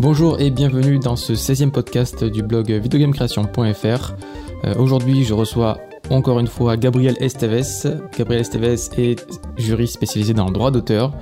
Bonjour et bienvenue dans ce 16e podcast du blog videogamecreation.fr. Euh, Aujourd'hui, je reçois encore une fois Gabriel Esteves. Gabriel Esteves est juriste spécialisé dans le droit d'auteur.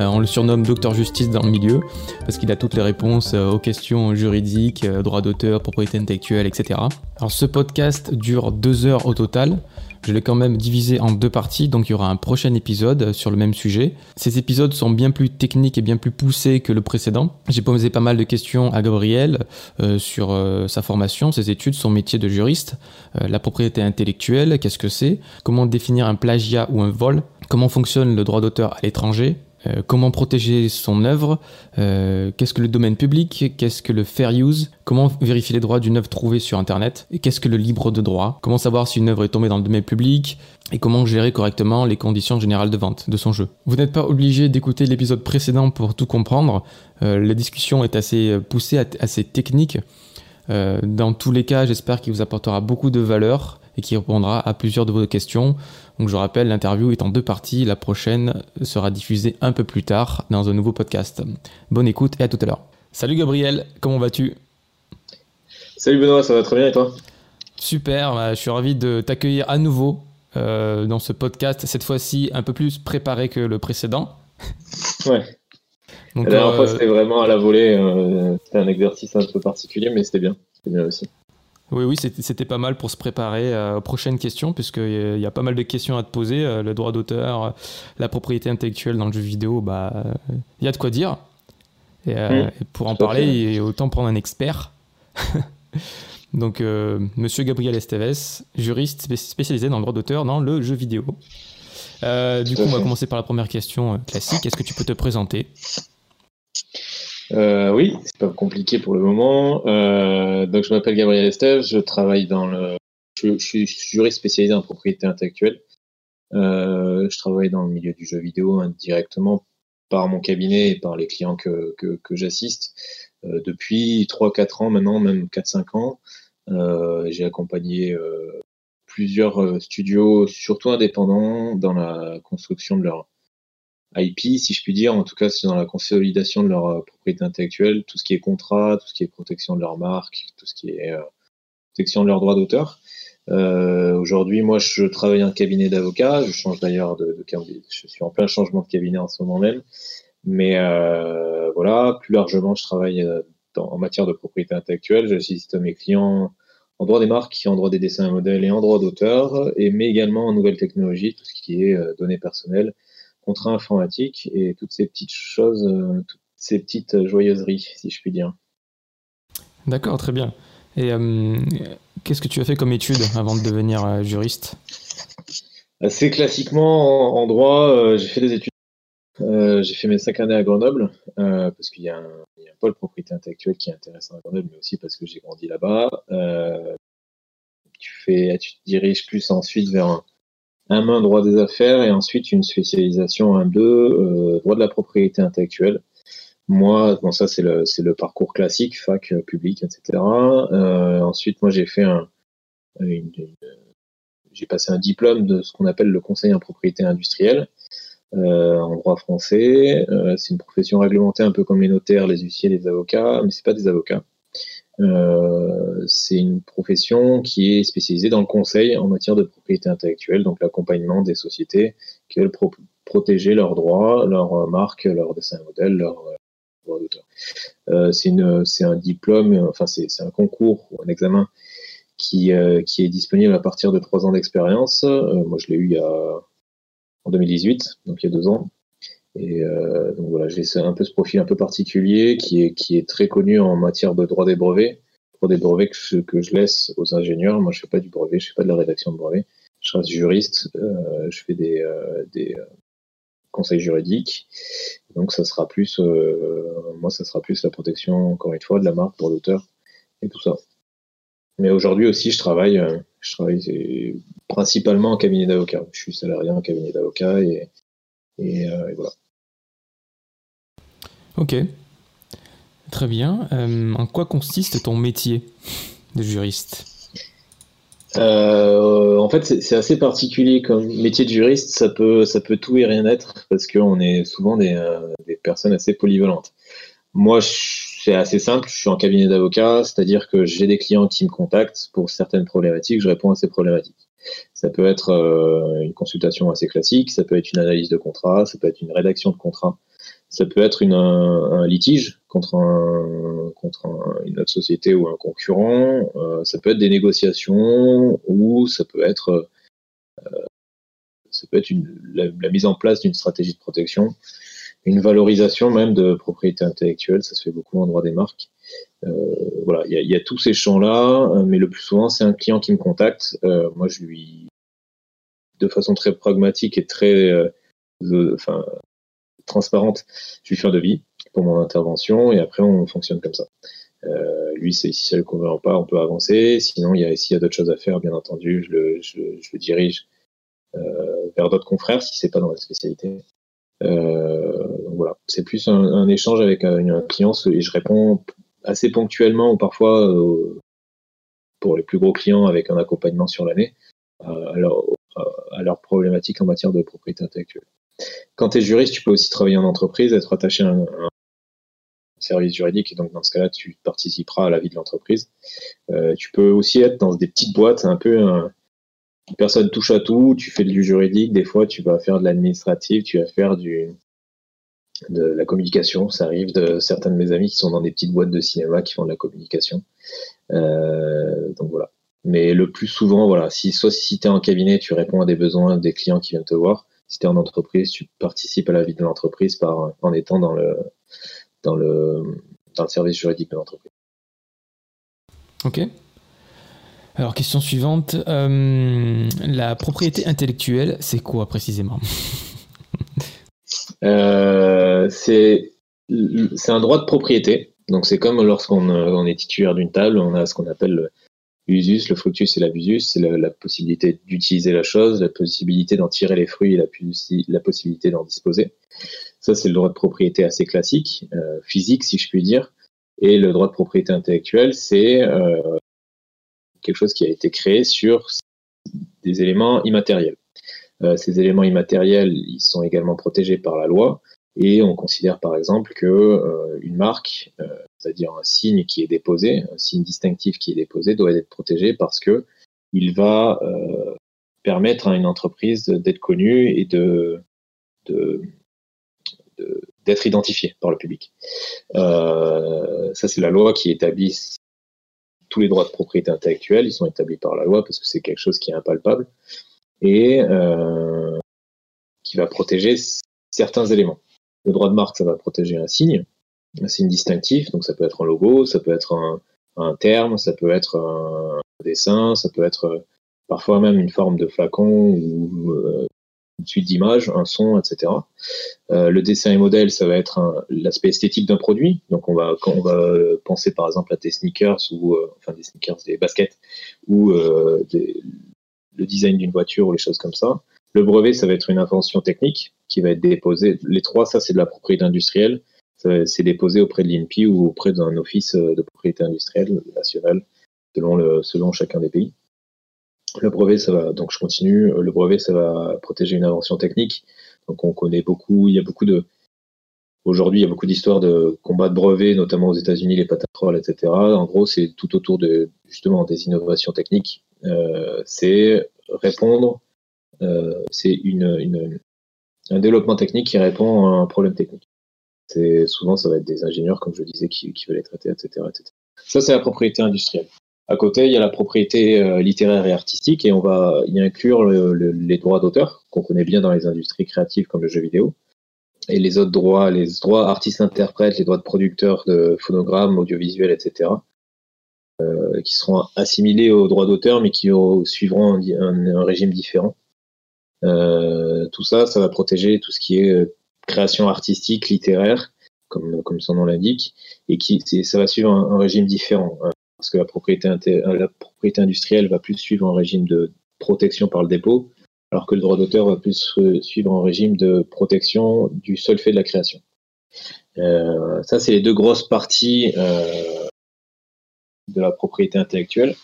Euh, on le surnomme Docteur Justice dans le milieu parce qu'il a toutes les réponses euh, aux questions juridiques, droit d'auteur, propriété intellectuelle, etc. Alors ce podcast dure deux heures au total. Je l'ai quand même divisé en deux parties, donc il y aura un prochain épisode sur le même sujet. Ces épisodes sont bien plus techniques et bien plus poussés que le précédent. J'ai posé pas mal de questions à Gabriel euh, sur euh, sa formation, ses études, son métier de juriste, euh, la propriété intellectuelle, qu'est-ce que c'est, comment définir un plagiat ou un vol, comment fonctionne le droit d'auteur à l'étranger, euh, comment protéger son œuvre, euh, qu'est-ce que le domaine public, qu'est-ce que le fair use, comment vérifier les droits d'une œuvre trouvée sur Internet, et qu'est-ce que le libre de droit, comment savoir si une œuvre est tombée dans le domaine public, et comment gérer correctement les conditions générales de vente de son jeu. Vous n'êtes pas obligé d'écouter l'épisode précédent pour tout comprendre, euh, la discussion est assez poussée, assez technique. Dans tous les cas, j'espère qu'il vous apportera beaucoup de valeur et qui répondra à plusieurs de vos questions. Donc je rappelle, l'interview est en deux parties. La prochaine sera diffusée un peu plus tard dans un nouveau podcast. Bonne écoute et à tout à l'heure. Salut Gabriel, comment vas-tu? Salut Benoît, ça va très bien et toi? Super, bah, je suis ravi de t'accueillir à nouveau euh, dans ce podcast, cette fois-ci un peu plus préparé que le précédent. Ouais. Donc, la dernière euh, fois c'était vraiment à la volée, euh, c'était un exercice un peu particulier, mais c'était bien. C'était bien aussi. Oui, oui, c'était pas mal pour se préparer euh, aux prochaines questions, puisqu'il y a pas mal de questions à te poser. euh, le droit d'auteur, euh, la propriété intellectuelle dans le jeu vidéo, bah, euh, il y a de quoi dire. Et, euh, et pour en parler, il- autant prendre un expert. Donc, euh, monsieur Gabriel Esteves, juriste spé- spécialisé dans le droit d'auteur dans le jeu vidéo. Euh, du coup, on va commencer par la première question euh, classique. Est-ce que tu peux te présenter? Euh, oui, c'est pas compliqué pour le moment. Euh, donc je m'appelle Gabriel Estève, je travaille dans le, je, je suis juriste spécialisé en propriété intellectuelle. Euh, je travaille dans le milieu du jeu vidéo indirectement par mon cabinet et par les clients que, que, que j'assiste euh, depuis 3-4 ans maintenant, même 4-5 ans. Euh, j'ai accompagné euh, plusieurs studios, surtout indépendants, dans la construction de leur IP, si je puis dire. En tout cas, c'est dans la consolidation de leur euh, propriété intellectuelle, tout ce qui est contrat, tout ce qui est protection de leur marque, tout ce qui est euh, protection de leurs droits d'auteur. Euh, Aujourd'hui, moi, je travaille en cabinet d'avocat. Je change d'ailleurs de, de cabinet. Je suis en plein changement de cabinet en ce moment même. Mais voilà, plus largement, je travaille en matière de propriété intellectuelle. J'assiste mes clients en droit des marques, en droit des dessins et modèles et en droit d'auteur, mais également en nouvelles technologies, tout ce qui est données personnelles, contrat informatique et toutes ces petites choses, euh, toutes ces petites joyeuseries, si je puis dire. D'accord, très bien. Et euh, qu'est-ce que tu as fait comme étude avant de devenir euh, juriste? Assez classiquement, en, en droit, euh, j'ai fait des études. J'ai fait mes cinq années à Grenoble, parce qu'il y, a un il y a un pôle propriété intellectuelle qui est intéressant à Grenoble, mais aussi parce que j'ai grandi là-bas. Tu, fais, tu te diriges plus ensuite vers un, un main droit des affaires et ensuite une spécialisation 1-2, euh, droit de la propriété intellectuelle. Moi, bon, ça c'est le, le parcours classique, fac, euh, public, etc. Euh, ensuite, moi j'ai fait un, une, une- j'ai passé un diplôme de ce qu'on appelle le conseil en propriété industrielle euh, en droit français. Euh, c'est une profession réglementée un peu comme les notaires, les huissiers, les avocats, mais c'est pas des avocats. Euh, c'est une profession qui est spécialisée dans le conseil en matière de propriété intellectuelle, donc l'accompagnement des sociétés qui veulent pro- protéger leurs droits, leurs euh, marques, leurs dessins modèles, leurs euh, droits d'auteur. Euh, c'est un diplôme, enfin c'est, un concours ou un examen qui, qui est disponible à partir de trois ans d'expérience. Moi, je l'ai eu il y a en 2018, donc il y a deux ans. Et euh, donc voilà, j'ai un peu ce profil un peu particulier qui est, qui est très connu en matière de droit des brevets. Droit des brevets que je, que je laisse aux ingénieurs. Moi, je fais pas du brevet, je fais pas de la rédaction de brevet. Je reste juriste, euh, je fais des, euh, des euh, conseils juridiques. Donc ça sera plus, euh, moi, ça sera plus la protection, encore une fois, de la marque pour l'auteur et tout ça. Mais aujourd'hui aussi, je travaille, euh, je travaille principalement en cabinet d'avocat. Je suis salarié en cabinet d'avocat et, et, euh, et voilà. Ok. Très bien. Euh, en quoi consiste ton métier de juriste? Euh, en fait, c'est assez particulier comme métier de juriste. Ça peut, tout et rien être parce qu'on est souvent des, euh, des personnes assez polyvalentes. Moi, c'est assez simple. Je suis en cabinet d'avocat, c'est-à-dire que j'ai des clients qui me contactent pour certaines problématiques. Je réponds à ces problématiques. Ça peut être une consultation assez classique, ça peut être une analyse de contrat, ça peut être une rédaction de contrat, ça peut être une, un, litige contre, un, contre une autre société ou un concurrent, euh, ça peut être des négociations ou ça peut être, euh, ça peut être une, la, mise en place d'une stratégie de protection, une valorisation même de propriété intellectuelle, ça se fait beaucoup en droit des marques. Euh, voilà, il y, y, a tous ces champs-là, mais le plus souvent c'est un client qui me contacte. moi, je lui, de façon très pragmatique et très, enfin transparente, je lui fais un devis pour mon intervention et après on fonctionne comme ça. Euh, lui, si ça ne le convainc pas, on peut avancer. Sinon, il y a, s'il y a d'autres choses à faire, bien entendu, je le, je, le dirige euh, vers d'autres confrères si c'est pas dans la spécialité. Euh, donc voilà, c'est plus un, échange avec un, client et je réponds assez ponctuellement ou parfois pour les plus gros clients avec un accompagnement sur l'année à, leur, à leurs problématiques en matière de propriété intellectuelle. Quand tu es juriste, tu peux aussi travailler en entreprise, être attaché à un, service juridique, et donc dans ce cas-là, tu participeras à la vie de l'entreprise. Euh, tu peux aussi être dans des petites boîtes, un peu un, personne touche à tout, tu fais du juridique, des fois tu vas faire de l'administratif, tu vas faire du de la communication, ça arrive de certains de mes amis qui sont dans des petites boîtes de cinéma qui font de la communication. Euh, donc voilà. Mais le plus souvent, voilà, si soit si tu es en cabinet, tu réponds à des besoins des clients qui viennent te voir, si tu es en entreprise, tu participes à la vie de l'entreprise par en étant dans le dans le dans le service juridique de l'entreprise. Ok. Alors question suivante, euh, la propriété intellectuelle, c'est quoi précisément? Euh, C'est un droit de propriété. Donc c'est comme lorsqu'on on est titulaire d'une table, on a ce qu'on appelle l'usus, le fructus et l'abusus, c'est la, possibilité d'utiliser la chose, la possibilité d'en tirer les fruits et la, possibilité d'en disposer. Ça, c'est le droit de propriété assez classique, euh, physique, si je puis dire. Et le droit de propriété intellectuelle, c'est euh, quelque chose qui a été créé sur des éléments immatériels. Euh, ces éléments immatériels, ils sont également protégés par la loi. Et on considère par exemple que une marque, c'est-à-dire un signe qui est déposé, un signe distinctif qui est déposé, doit être protégé parce que il va euh, permettre à une entreprise d'être connue et d'être identifiée par le public. ça, c'est la loi qui établit tous les droits de propriété intellectuelle. Ils sont établis par la loi parce que c'est quelque chose qui est impalpable et qui va protéger certains éléments. Le droit de marque, ça va protéger un signe, un signe distinctif, donc ça peut être un logo, ça peut être un, terme, ça peut être un dessin, ça peut être euh, parfois même une forme de flacon ou euh, une suite d'images, un son, etc. Euh, le dessin et modèle, ça va être l'aspect esthétique d'un produit. Donc on va, quand on va penser par exemple à des sneakers ou enfin des sneakers, des baskets ou le design d'une voiture ou les choses comme ça. Le brevet, ça va être une invention technique qui va être déposée. Les trois, ça, c'est de la propriété industrielle. C'est déposé auprès de l'INPI ou auprès d'un office de propriété industrielle nationale, selon, chacun des pays. Le brevet, ça va, donc je continue. Le brevet, ça va protéger une invention technique. Donc on connaît beaucoup, il y a beaucoup de, aujourd'hui, il y a beaucoup d'histoires de combats de brevets, notamment aux États-Unis, les patatrolls, etc. En gros, c'est tout autour de, justement, des innovations techniques. Euh, c'est répondre euh, c'est une, un développement technique qui répond à un problème technique. Souvent ça va être des ingénieurs, comme je disais, qui, veulent les traiter, etc., etc. Ça c'est la propriété industrielle. À côté, il y a la propriété euh, littéraire et artistique, et on va y inclure les droits d'auteur qu'on connaît bien dans les industries créatives comme le jeu vidéo, et les autres droits, les droits artistes-interprètes, les droits de producteurs de phonogrammes, audiovisuels, etc. Euh, qui seront assimilés aux droits d'auteur, mais qui suivront un, régime différent. Euh, tout ça, ça va protéger tout ce qui est création artistique, littéraire, comme, comme son nom l'indique, et qui ça va suivre un, régime différent, hein, parce que la propriété, euh, la propriété industrielle va plus suivre un régime de protection par le dépôt, alors que le droit d'auteur va plus suivre un régime de protection du seul fait de la création. Euh, ça, c'est les deux grosses parties euh, de la propriété intellectuelle.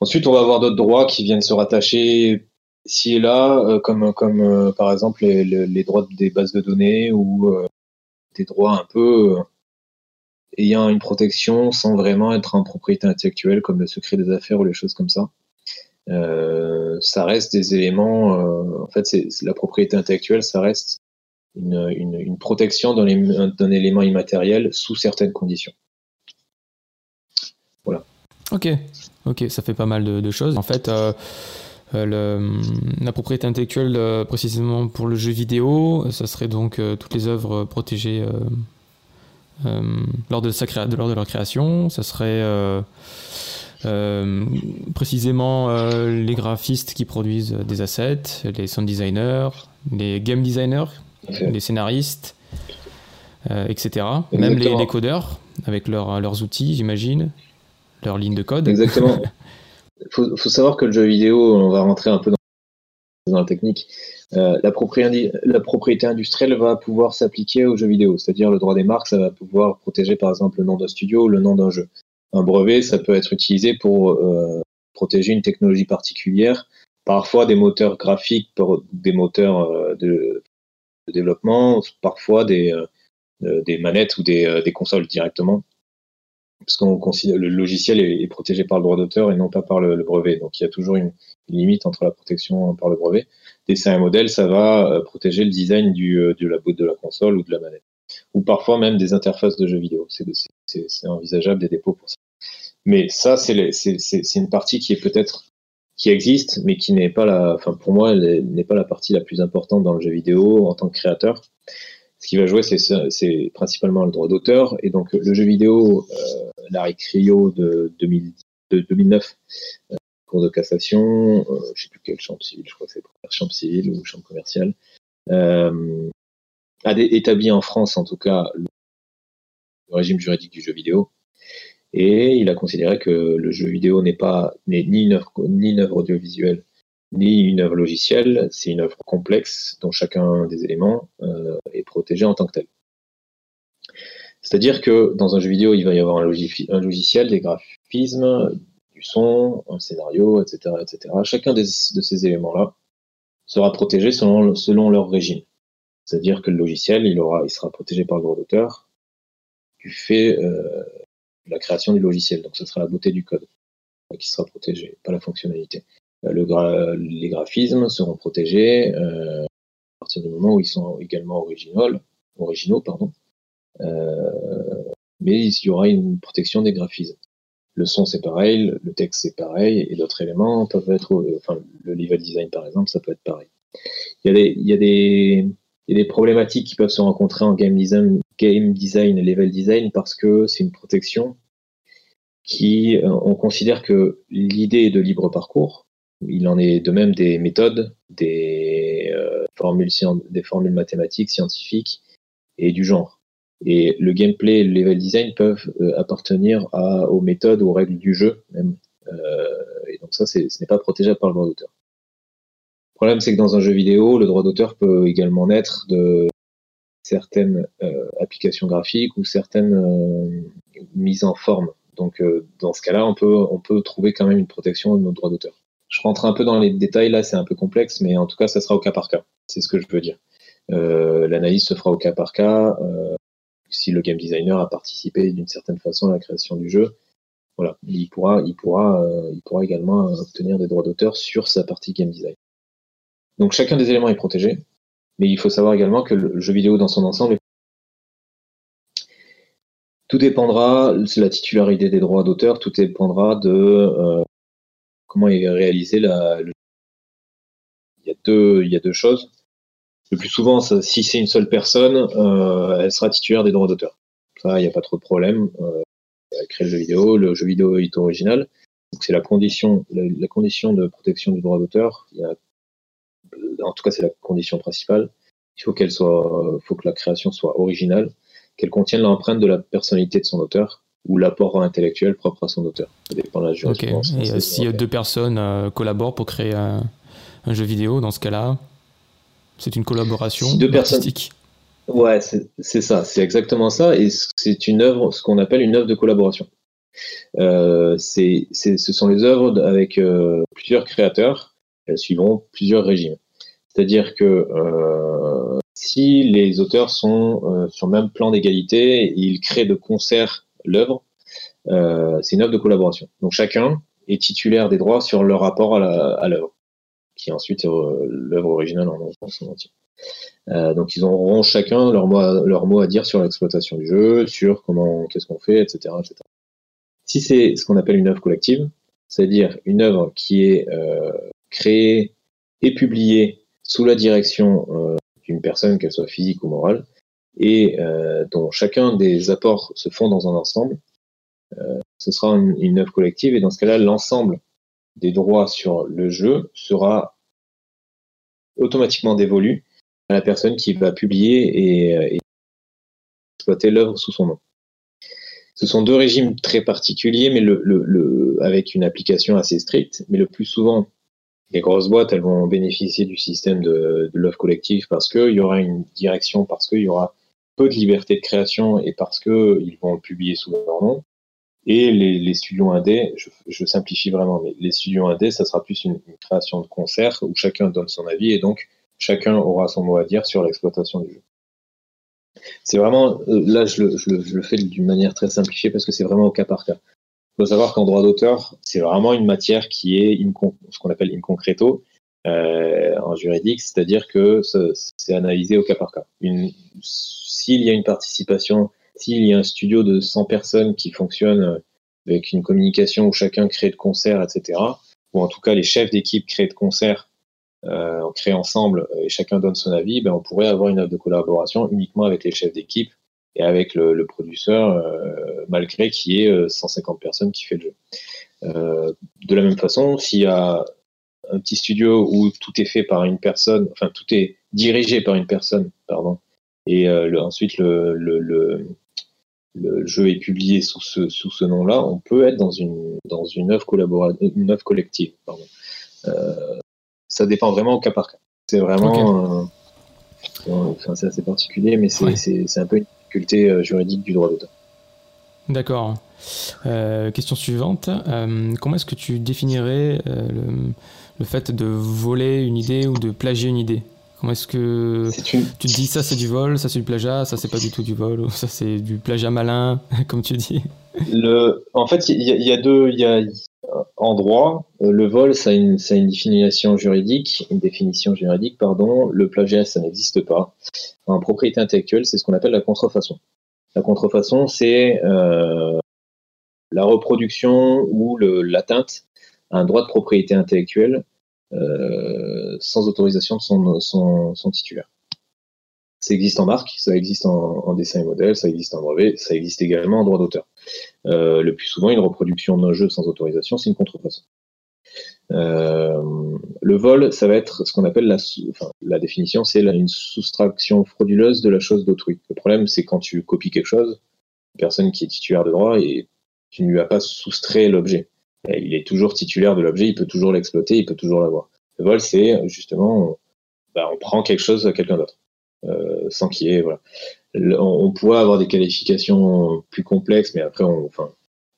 Ensuite, on va avoir d'autres droits qui viennent se rattacher si et là, euh, comme, comme euh, par exemple les, droits des bases de données ou euh, des droits un peu ayant une protection sans vraiment être en propriété intellectuelle, comme le secret des affaires ou les choses comme ça. Ça reste des éléments. En fait, c'est la propriété intellectuelle, ça reste une, une, une protection d'un élément immatériel sous certaines conditions. Voilà. Ok, ok, ça fait pas mal de, choses. En fait, le, la propriété intellectuelle, euh, précisément pour le jeu vidéo, ça serait donc euh, toutes les œuvres protégées lors de, sa lors de leur création. Ça serait euh, précisément euh, les graphistes qui produisent des assets, les sound designers, les game designers, les scénaristes, euh, etc. Même les, les, codeurs avec leur, leurs outils, j'imagine, leurs lignes de code. Exactement. Faut, faut, savoir que le jeu vidéo, on va rentrer un peu dans, la technique, euh, la, propriété, industrielle va pouvoir s'appliquer au jeu vidéo, c'est-à-dire le droit des marques, ça va pouvoir protéger par exemple le nom d'un studio ou le nom d'un jeu. Un brevet, ça peut être utilisé pour euh, protéger une technologie particulière, parfois des moteurs graphiques, des moteurs euh, de, développement, parfois des, des manettes ou des, consoles directement. Parce qu'on considère le logiciel est, protégé par le droit d'auteur et non pas par le, brevet. Donc il y a toujours une, limite entre la protection par le brevet. Dessin et modèle, ça va protéger le design du, de, la, de la console ou de la manette. Ou parfois même des interfaces de jeux vidéo. C'est envisageable des dépôts pour ça. Mais ça, c'est une partie qui existe, mais qui n'est pas la, enfin pour moi, n'est pas la partie la plus importante dans le jeu vidéo en tant que créateur. Ce qui va jouer, c'est principalement le droit d'auteur. Et donc le jeu vidéo, euh, l'arrêt Cryo de, 2000, de 2009, euh, cours de cassation, euh, je sais plus quelle chambre civile, je crois que c'est chambre civile ou chambre commerciale, euh, a établi en France en tout cas le régime juridique du jeu vidéo et il a considéré que le jeu vidéo n'est pas ni une œuvre ni une œuvre audiovisuelle ni une œuvre logicielle, c'est une œuvre complexe dont chacun des éléments est protégé en tant que tel. C'est-à-dire que dans un jeu vidéo, il va y avoir un, logiciel, des graphismes, du son, un scénario, etc., etc. Chacun de ces éléments-là sera protégé selon, selon leur régime. C'est-à-dire que le logiciel, il aura, il sera protégé par le droit d'auteur du fait euh, la création du logiciel. Donc ce sera la beauté du code qui sera protégée, pas la fonctionnalité. Euh, le les graphismes seront protégés euh, à partir du moment où ils sont également originaux, originaux pardon. Euh, mais il y aura une protection des graphismes. Le son c'est pareil, le texte c'est pareil, et d'autres éléments peuvent être, enfin le level design par exemple, ça peut être pareil. Il y a des, il y a des, il y a des problématiques qui peuvent se rencontrer en game design, game design level design parce que c'est une protection qui, euh, on considère que l'idée de libre parcours. Il en est de même des méthodes, des, euh, formules, des formules mathématiques, scientifiques et du genre. Et le gameplay et le level design peuvent euh, appartenir aux méthodes, aux règles du jeu même. et donc ça, ce n'est pas protégé par le droit d'auteur. Le problème, c'est que dans un jeu vidéo, le droit d'auteur peut également naître de certaines euh, applications graphiques ou certaines euh, mises en forme. Donc, euh, dans ce cas-là, on peut, on peut trouver quand même une protection de nos droits d'auteur. Je rentre un peu dans les détails là, c'est un peu complexe, mais en tout cas, ça sera au cas par cas. C'est ce que je veux dire. L'analyse se fera au cas par cas. Si le game designer a participé d'une certaine façon à la création du jeu, voilà, il pourra, il pourra, il pourra également obtenir des droits d'auteur sur sa partie game design. Donc chacun des éléments est protégé, mais il faut savoir également que le jeu vidéo dans son ensemble est tout dépendra, de la titularité des droits d'auteur, tout dépendra de euh, comment est réalisé la. Le... Il, y a deux, il y a deux choses. Le plus souvent, ça, si c'est une seule personne, euh, elle sera titulaire des droits d'auteur. Ça, il n'y a pas trop de problème. Euh, elle crée le jeu vidéo, le jeu vidéo est original. Donc c'est la condition, la, la, condition de protection du droit d'auteur. En tout cas c'est la condition principale. Il faut qu'elle soit, faut que la création soit originale, qu'elle contienne l'empreinte de la personnalité de son auteur ou l'apport intellectuel propre à son auteur. Ça dépend de la jurisprudence. Et euh, si deux personnes euh, collaborent pour créer un, jeu vidéo, dans ce cas-là, c'est une collaboration si deux artistique. Personnes... Ouais, c'est ça, c'est exactement ça, et c'est une œuvre, ce qu'on appelle une œuvre de collaboration. Euh, c'est, ce sont les œuvres avec plusieurs créateurs suivant plusieurs régimes. C'est-à-dire que euh, si les auteurs sont sur le même plan d'égalité, ils créent de concert l'œuvre, c'est une œuvre de collaboration. Donc chacun est titulaire des droits sur leur rapport à l'œuvre, qui ensuite est l'œuvre originale en, son entier. Euh, donc ils auront chacun leur mot, à, leur mot à dire sur l'exploitation du jeu, sur comment, qu'est-ce qu'on fait, etc., etc. Si c'est ce qu'on appelle une œuvre collective, c'est-à-dire une œuvre qui est euh, créée et publiée sous la direction euh, d'une personne, qu'elle soit physique ou morale, et euh, dont chacun des apports se font dans un ensemble, euh, ce sera une, œuvre collective, et dans ce cas-là, l'ensemble des droits sur le jeu sera automatiquement dévolu à la personne qui va publier et, et exploiter l'œuvre sous son nom. Ce sont deux régimes très particuliers, mais avec une application assez stricte. Mais le plus souvent, les grosses boîtes, elles vont bénéficier du système de, de l'œuvre collective parce qu'il y aura une direction, parce qu'il y aura peu de liberté de création et parce qu'ils vont publier sous leur nom. Et les, studios indés, je, je, simplifie vraiment, mais les studios indés, ça sera plus une, création de concert où chacun donne son avis et donc chacun aura son mot à dire sur l'exploitation du jeu. C'est vraiment, euh, là je le, fais d'une manière très simplifiée parce que c'est vraiment au cas par cas. Il faut savoir qu'en droit d'auteur, c'est vraiment une matière qui est ce qu'on appelle in concreto euh, en juridique, c'est-à-dire que c'est analysé au cas par cas. S'il y a une participation, s'il y a un studio de 100 personnes qui fonctionne avec une communication où chacun crée de concerts, etc., ou en tout cas les chefs d'équipe créent de concerts euh, on crée ensemble et chacun donne son avis, ben on pourrait avoir une œuvre de collaboration uniquement avec les chefs d'équipe et avec le, le producteur, euh, malgré qu'il y ait 150 personnes qui fait le jeu. Euh, de la même façon, s'il y a un petit studio où tout est fait par une personne, enfin tout est dirigé par une personne, pardon, et euh, ensuite le, le, jeu est publié sous ce, sous ce nom-là, on peut être dans une, dans une œuvre collaborative, une œuvre collective, pardon. Euh, ça dépend vraiment au cas par cas. C'est vraiment, okay. euh, enfin, c'est assez particulier, mais c'est ouais. un peu une difficulté euh, juridique du droit d'auteur. D'accord. Euh, question suivante. Comment est-ce que tu définirais le, le, fait de voler une idée ou de plagier une idée? Comment est-ce que est une... tu te dis ça c'est du vol, ça c'est du plagiat, ça c'est pas du tout du vol, ou ça c'est du plagiat malin, comme tu dis? Le... En fait, il y, y, a deux. Y a, en droit, euh, le vol, ça a, une, ça a une définition juridique, une définition juridique, pardon. Le plagiat, ça n'existe pas. En propriété intellectuelle, c'est ce qu'on appelle la contrefaçon. La contrefaçon, c'est euh, la reproduction ou l'atteinte à un droit de propriété intellectuelle sans autorisation de son, titulaire. Ça existe en marque, ça existe en, dessin et modèle, ça existe en brevet, ça existe également en droit d'auteur. Euh, le plus souvent, une reproduction d'un jeu sans autorisation, c'est une contrefaçon. Euh, le vol, ça va être ce qu'on appelle la, la définition, c'est une soustraction frauduleuse de la chose d'autrui. Le problème, c'est quand tu copies quelque chose, une personne qui est titulaire de droit et tu ne lui as pas soustrait l'objet. Il est toujours titulaire de l'objet, il peut toujours l'exploiter, il peut toujours l'avoir. Le vol, c'est justement, on, bah, on prend quelque chose à quelqu'un d'autre, euh, sans qu'il y ait, voilà on pourrait avoir des qualifications plus complexes, mais après, on, enfin,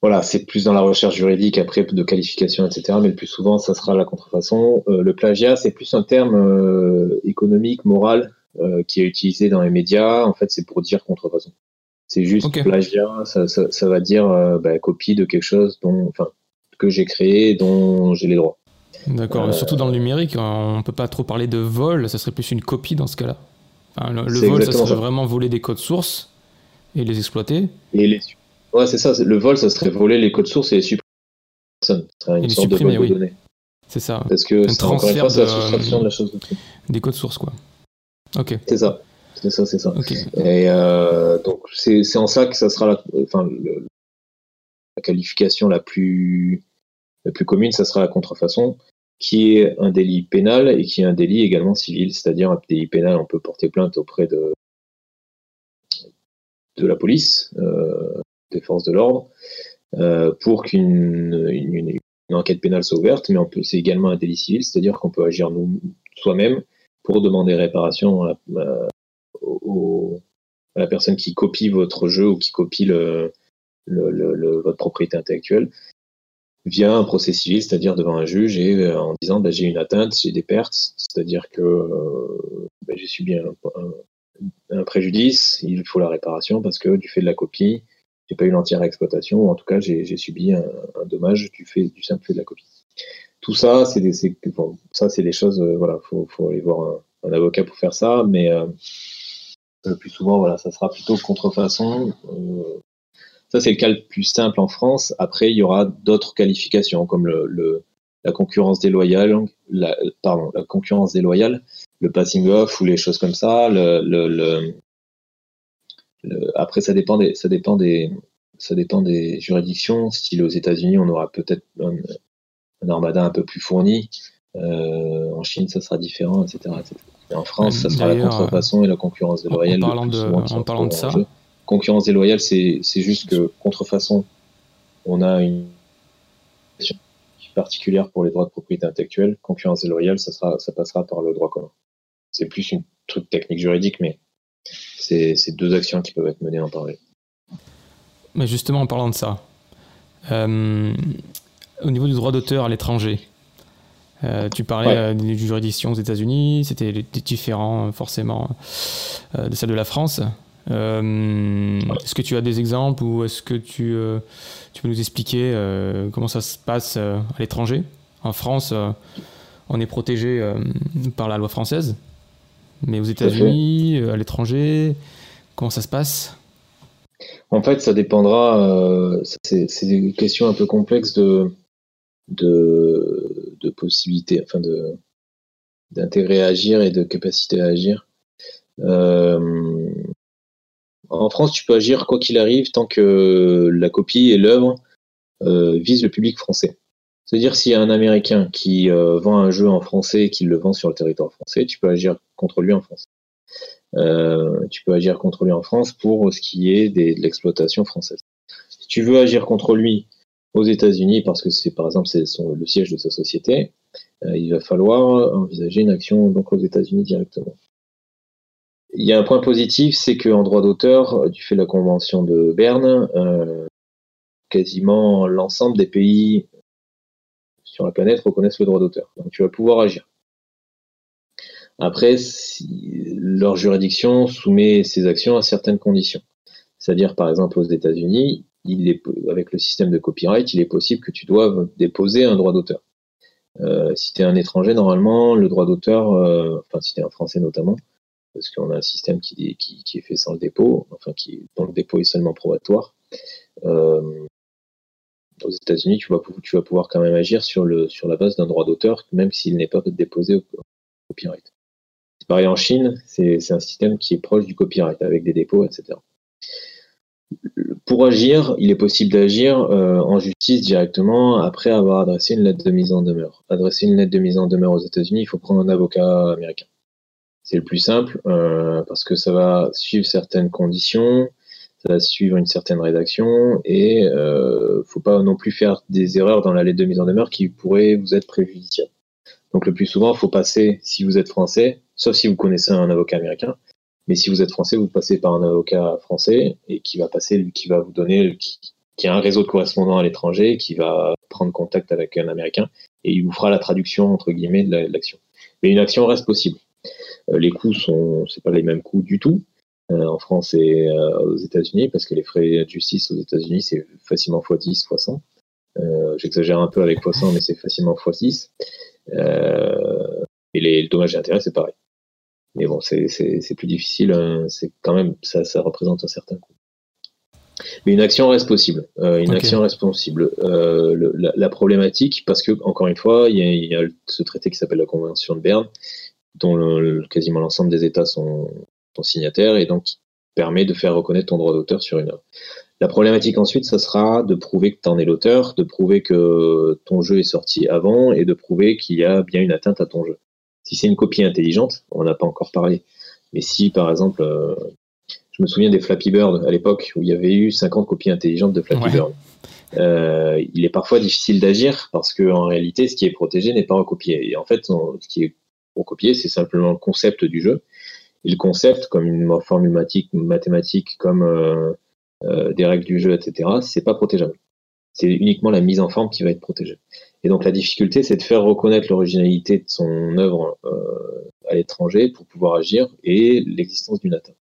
voilà, c'est plus dans la recherche juridique après de qualification, etc. Mais le plus souvent, ça sera la contrefaçon. Euh, le plagiat, c'est plus un terme euh, économique, moral, euh, qui est utilisé dans les médias. En fait, c'est pour dire contrefaçon. C'est juste okay. plagiat, ça, ça, ça, va dire euh, bah, copie de quelque chose dont, enfin, que j'ai créé, dont j'ai les droits. D'accord. Surtout dans le numérique, on peut pas trop parler de vol. Ça serait plus une copie dans ce cas-là. Enfin, le, le vol, ça serait ça. vraiment voler des codes sources et les exploiter. Et les... Ouais, c'est ça. Le vol, ça serait voler les codes sources et les supprimer. Ça serait une et sorte les supprimer, de oui. données. C'est ça. Parce que c'est encore une fois, c'est la soustraction de la chose. De des codes sources, quoi. Ok. C'est ça. C'est ça, c'est ça. Okay. Et euh, donc, c'est en ça que ça sera la, enfin, le, la qualification la plus, la plus commune, ça sera la contrefaçon qui est un délit pénal et qui est un délit également civil, c'est-à-dire un délit pénal, on peut porter plainte auprès de, de la police, euh, des forces de l'ordre, euh, pour qu'une une, une, enquête pénale soit ouverte, mais c'est également un délit civil, c'est-à-dire qu'on peut agir nous soi-même pour demander réparation à à, au, à la, personne qui copie votre jeu ou qui copie le, le, votre propriété intellectuelle via un procès civil, c'est-à-dire devant un juge et euh, en disant bah, j'ai une atteinte, j'ai des pertes, c'est-à-dire que euh, bah, j'ai subi un, préjudice, il faut la réparation parce que du fait de la copie, j'ai pas eu l'entière exploitation, ou en tout cas j'ai subi un, dommage du fait du simple fait de la copie. Tout ça, c'est des, choses, voilà, faut, aller voir un, avocat pour faire ça, mais le plus souvent, voilà, ça sera plutôt contrefaçon. Ça c'est le cas le plus simple en France. Après, il y aura d'autres qualifications comme le la concurrence déloyale, la, pardon, la concurrence déloyale, le passing off ou les choses comme ça. Le, après, ça dépend des, ça dépend des, ça dépend des juridictions. Style aux États-Unis, on aura peut-être un, armada un peu plus fourni. Euh, en Chine, ça sera différent, etc. Et en France, ça sera la contrefaçon et la concurrence déloyale. En parlant de, en parlant de ça, concurrence déloyale, c'est juste que contrefaçon, on a une particulière pour les droits de propriété intellectuelle. Concurrence déloyale, ça, sera, ça passera par le droit commun. C'est plus une truc technique juridique, mais c'est deux actions qui peuvent être menées en parallèle. Mais justement, en parlant de ça, euh, au niveau du droit d'auteur à l'étranger, euh, tu parlais euh, des juridictions aux États-Unis, c'était différent forcément de celle de la France. Est-ce que tu as des exemples ou est-ce que tu, tu peux nous expliquer euh, comment ça se passe euh, à l'étranger? En France, euh, on est protégé par la loi française, mais aux États-Unis, à l'étranger, comment ça se passe? En fait, ça dépendra. c'est des questions un peu complexes de, de, possibilités, enfin de d'intérêt à agir et de capacité à agir. En France, tu peux agir quoi qu'il arrive tant que la copie et l'œuvre euh, visent le public français. C'est-à-dire s'il y a un Américain qui euh, vend un jeu en français et qui le vend sur le territoire français, tu peux agir contre lui en France. Euh, tu peux agir contre lui en France pour ce qui est de l'exploitation française. Si tu veux agir contre lui aux États-Unis parce que c'est par exemple le siège de sa société, il va falloir envisager une action donc aux États-Unis directement. Il y a un point positif, c'est qu'en droit d'auteur, du fait de la Convention de Berne, euh, quasiment l'ensemble des pays sur la planète reconnaissent le droit d'auteur. Donc tu vas pouvoir agir. Après, leur juridiction soumet ces actions à certaines conditions. C'est-à-dire, par exemple, aux États-Unis, avec le système de copyright, il est possible que tu doives déposer un droit d'auteur. Euh, si tu es un étranger, normalement, le droit d'auteur, euh, enfin si tu es un Français notamment, parce qu'on a un système qui, est fait sans le dépôt, enfin qui, dont le dépôt est seulement probatoire. Euh, aux États-Unis, tu vas, pouvoir quand même agir sur, la base d'un droit d'auteur, même s'il n'est pas déposé au, copyright. C'est pareil en Chine, c'est un système qui est proche du copyright, avec des dépôts, etc. Pour agir, il est possible d'agir euh, en justice directement après avoir adressé une lettre de mise en demeure. Adresser une lettre de mise en demeure aux États-Unis, il faut prendre un avocat américain c'est le plus simple euh, parce que ça va suivre certaines conditions, ça va suivre une certaine rédaction et euh, faut pas non plus faire des erreurs dans la lettre de mise en demeure qui pourraient vous être préjudiciables. Donc le plus souvent, faut passer, si vous êtes français, sauf si vous connaissez un avocat américain, mais si vous êtes français, vous passez par un avocat français et qui va passer, qui va vous donner, qui, qui a un réseau de correspondants à l'étranger, qui va prendre contact avec un américain et il vous fera la traduction entre guillemets de l'action. Mais une action reste possible. Euh, les coûts sont, c'est pas les mêmes coûts du tout euh, en France et euh, aux États-Unis parce que les frais de justice aux États-Unis c'est facilement x10, x100. J'exagère un peu avec x100, mais c'est facilement x6. et les, dommages et intérêts, c'est pareil. Mais bon, c'est plus difficile. Hein. c'est quand même ça, ça représente un certain coût. Mais une action reste possible. une action reste possible. la, problématique, parce que encore une fois, il y, a, ce traité qui s'appelle la Convention de Berne, dont quasiment l'ensemble des États sont, signataires et donc qui permet de faire reconnaître ton droit d'auteur sur une œuvre. La problématique ensuite, ça sera de prouver que tu en es l'auteur, de prouver que ton jeu est sorti avant et de prouver qu'il y a bien une atteinte à ton jeu. Si c'est une copie intelligente, on n'a pas encore parlé, mais si par exemple, euh, je me souviens des Flappy Bird à l'époque où il y avait eu 50 copies intelligentes de Flappy Bird. Euh, il est parfois difficile d'agir parce qu'en réalité, ce qui est protégé n'est pas recopié. Et en fait, ce qui est copier, c'est simplement le concept du jeu. Et le concept, comme une formule mathématique, comme euh, euh, des règles du jeu, etc., c'est pas protégeable. C'est uniquement la mise en forme qui va être protégée. Et donc la difficulté, c'est de faire reconnaître l'originalité de son œuvre euh, à l'étranger pour pouvoir agir et l'existence d'une atteinte.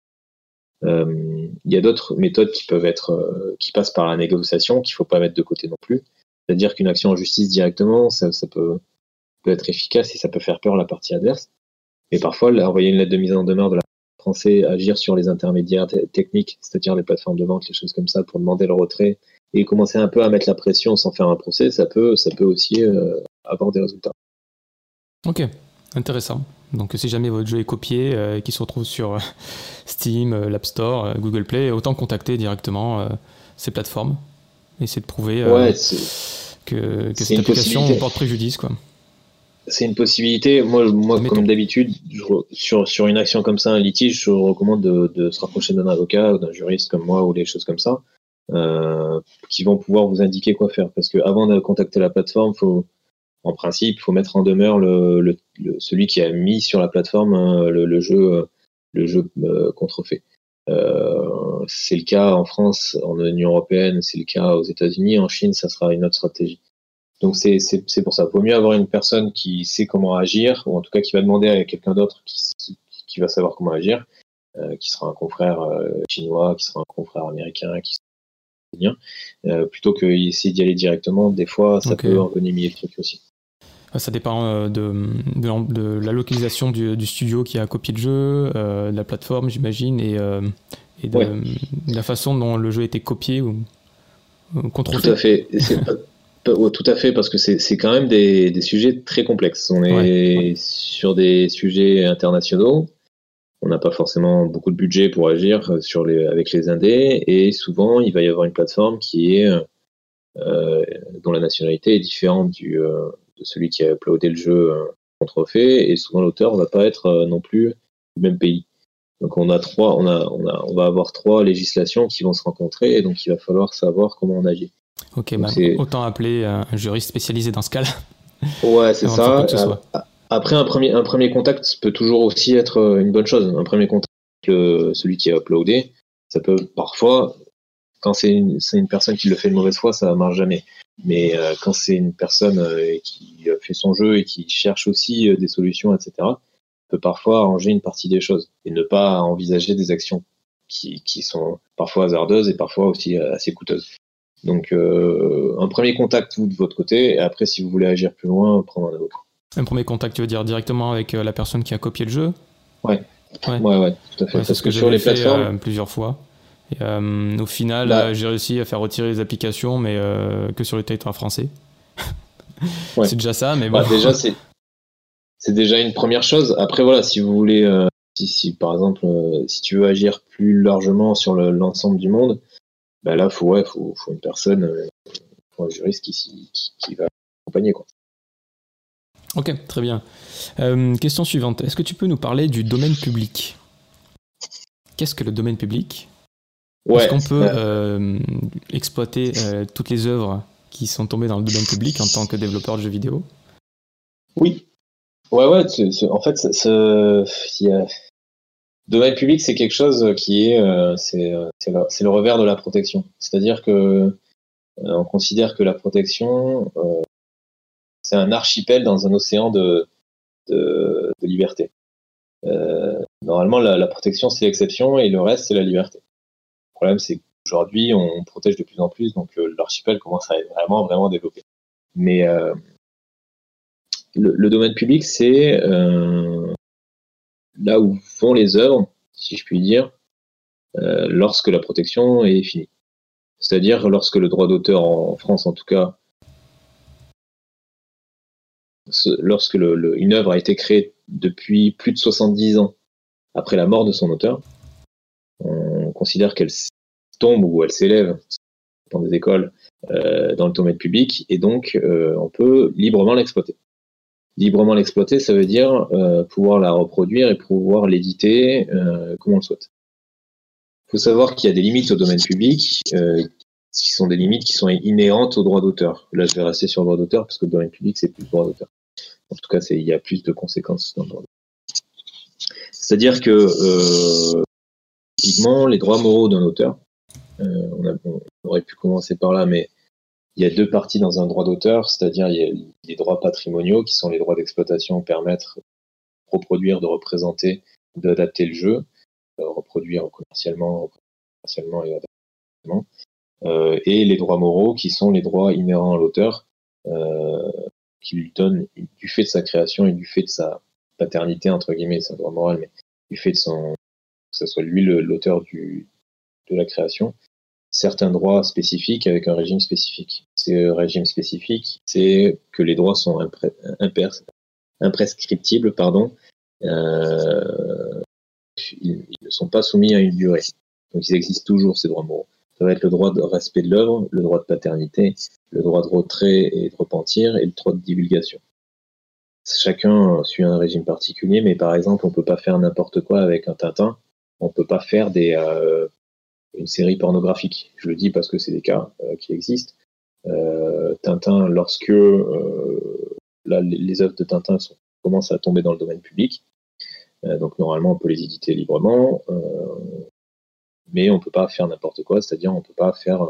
Il y a d'autres méthodes qui peuvent être, qui passent par la négociation, qu'il faut pas mettre de côté non plus. C'est-à-dire qu'une action en justice directement, ça, peut, peut être efficace et ça peut faire peur à la partie adverse. Mais parfois, envoyer une lettre de mise en demeure de la français, agir sur les intermédiaires techniques, c'est-à-dire les plateformes de vente, les choses comme ça, pour demander le retrait et commencer un peu à mettre la pression sans faire un procès, ça peut, ça peut aussi euh, avoir des résultats. Ok, intéressant. Donc si jamais votre jeu est copié, euh, qu'il se retrouve sur euh, Steam, euh, l'App Store, Google Play, autant contacter directement ces plateformes. Essayer de prouver que, que cette application porte préjudice. Quoi. C'est une possibilité. Moi, moi comme d'habitude, sur, sur une action comme ça, un litige, je recommande de, de se rapprocher d'un avocat ou d'un juriste comme moi ou des choses comme ça, qui vont pouvoir vous indiquer quoi faire. Parce que avant de contacter la plateforme, faut en principe, il faut mettre en demeure le, celui qui a mis sur la plateforme euh, le, jeu, le jeu euh, contrefait. Euh, c'est le cas en France, en Union européenne, c'est le cas aux États-Unis, en Chine, ça sera une autre stratégie. Donc c'est pour ça. Il vaut mieux avoir une personne qui sait comment agir, ou en tout cas qui va demander à quelqu'un d'autre qui, qui, va savoir comment agir, qui sera un confrère chinois, qui sera un confrère américain, qui sera euh, plutôt que d'y aller directement. Des fois, ça peut envenimer le truc aussi. Ça dépend euh, de, de, la localisation du, studio qui a copié le jeu, euh, de la plateforme, j'imagine, et, euh, et de, la façon dont le jeu a été copié ou contrôlé. Tout à fait. Tout à fait, parce que c'est quand même des, des, sujets très complexes. On est sur des sujets internationaux. On n'a pas forcément beaucoup de budget pour agir sur les, avec les indés, et souvent il va y avoir une plateforme qui est dont la nationalité est différente du, de celui qui a uploadé le jeu euh, contrefait, et souvent l'auteur ne va pas être euh, non plus du même pays. Donc on a trois, on a, on a, on va avoir trois législations qui vont se rencontrer, et donc il va falloir savoir comment on agit. Ok, bah, autant appeler un juriste spécialisé dans ce cas-là. Ouais, c'est ça. Après, un premier, un premier contact peut toujours aussi être euh, une bonne chose. Un premier contact avec celui qui a uploadé, ça peut parfois, quand c'est une, une, personne qui le fait de mauvaise foi, ça marche jamais. Mais euh, quand c'est une personne euh, qui fait son jeu et qui cherche aussi euh, des solutions, etc., peut parfois arranger une partie des choses et ne pas envisager des actions qui, qui sont parfois hasardeuses et parfois aussi assez coûteuses. Donc, un premier contact, vous, de votre côté, et après, si vous voulez agir plus loin, prendre un avocat. Un premier contact, tu veux dire directement avec la personne qui a copié le jeu? Ouais. Ouais, ouais, tout à fait. c'est ce que, que sur les plateformes. plusieurs fois. Euh, au final, bah. euh, j'ai réussi à faire retirer les applications, mais euh, que sur le territoire français. c'est déjà ça, mais bah, bon. déjà, c'est c'est déjà une première chose. Après, voilà, si vous voulez, si, par exemple, si tu veux agir plus largement sur l'ensemble du monde, bah là, faut, ouais, faut, faut une personne, faut un juriste qui, qui, va accompagner. Quoi. Ok, très bien. question suivante. Est-ce que tu peux nous parler du domaine public? Qu'est-ce que le domaine public? Est-ce qu'on peut euh, exploiter euh, toutes les œuvres qui sont tombées dans le domaine public en tant que développeur de jeux vidéo? Oui. Ouais, ouais. en fait, ce, domaine public, c'est quelque chose qui est, euh, c'est le, revers de la protection. C'est-à-dire que on considère que la protection, c'est un archipel dans un océan de, de, liberté. normalement, la, la protection, c'est l'exception et le reste, c'est la liberté problème, c'est qu'aujourd'hui, on protège de plus en plus, donc euh, l'archipel commence à être vraiment, vraiment développé. Mais euh, le, domaine public, c'est euh, là où vont les œuvres, si je puis dire, lorsque la protection est finie. C'est-à-dire lorsque le droit d'auteur en France, en tout cas, lorsque une œuvre a été créée depuis plus de 70 ans après la mort de son auteur, on considère qu'elle tombe ou elle s'élève dans des écoles euh, dans le domaine public et donc euh, on peut librement l'exploiter. Librement l'exploiter, ça veut dire euh, pouvoir la reproduire et pouvoir l'éditer comme on le souhaite. Il faut savoir qu'il y a des limites au domaine public qui sont des limites qui sont inhérentes au droit d'auteur. Là, je vais rester sur le droit d'auteur parce que le domaine public, c'est plus le droit d'auteur. En tout cas, il y a plus de conséquences dans le droit C'est-à-dire que typiquement, les droits moraux d'un auteur, euh, on, aurait pu commencer par là, mais il y a deux parties dans un droit d'auteur, c'est-à-dire il y a les droits patrimoniaux qui sont les droits d'exploitation permettre reproduire, de représenter, d'adapter le jeu, reproduire commercialement, commercialement et adaptativement. et les droits moraux qui sont les droits inhérents à l'auteur, qui lui donnent, du fait de sa création et du fait de sa paternité, entre guillemets, c'est un droit moral, mais du fait de son, que ce soit lui l'auteur du, de la création, certains droits spécifiques avec un régime spécifique. Ces régime spécifique, c'est que les droits sont imprescriptibles, pardon. Euh, ils, ne sont pas soumis à une durée. Donc ils existent toujours, ces droits moraux. Ça va être le droit de respect de l'œuvre, le droit de paternité, le droit de retrait et de repentir, et le droit de divulgation. Chacun suit un régime particulier, mais par exemple, on peut pas faire n'importe quoi avec un Tintin. On peut pas faire des, euh, une série pornographique. Je le dis parce que c'est des cas euh, qui existent. Euh, Tintin, lorsque euh, là, les, œuvres de Tintin commencent à tomber dans le domaine public, donc normalement on peut les éditer librement, mais on peut pas faire n'importe quoi, c'est-à-dire on peut pas faire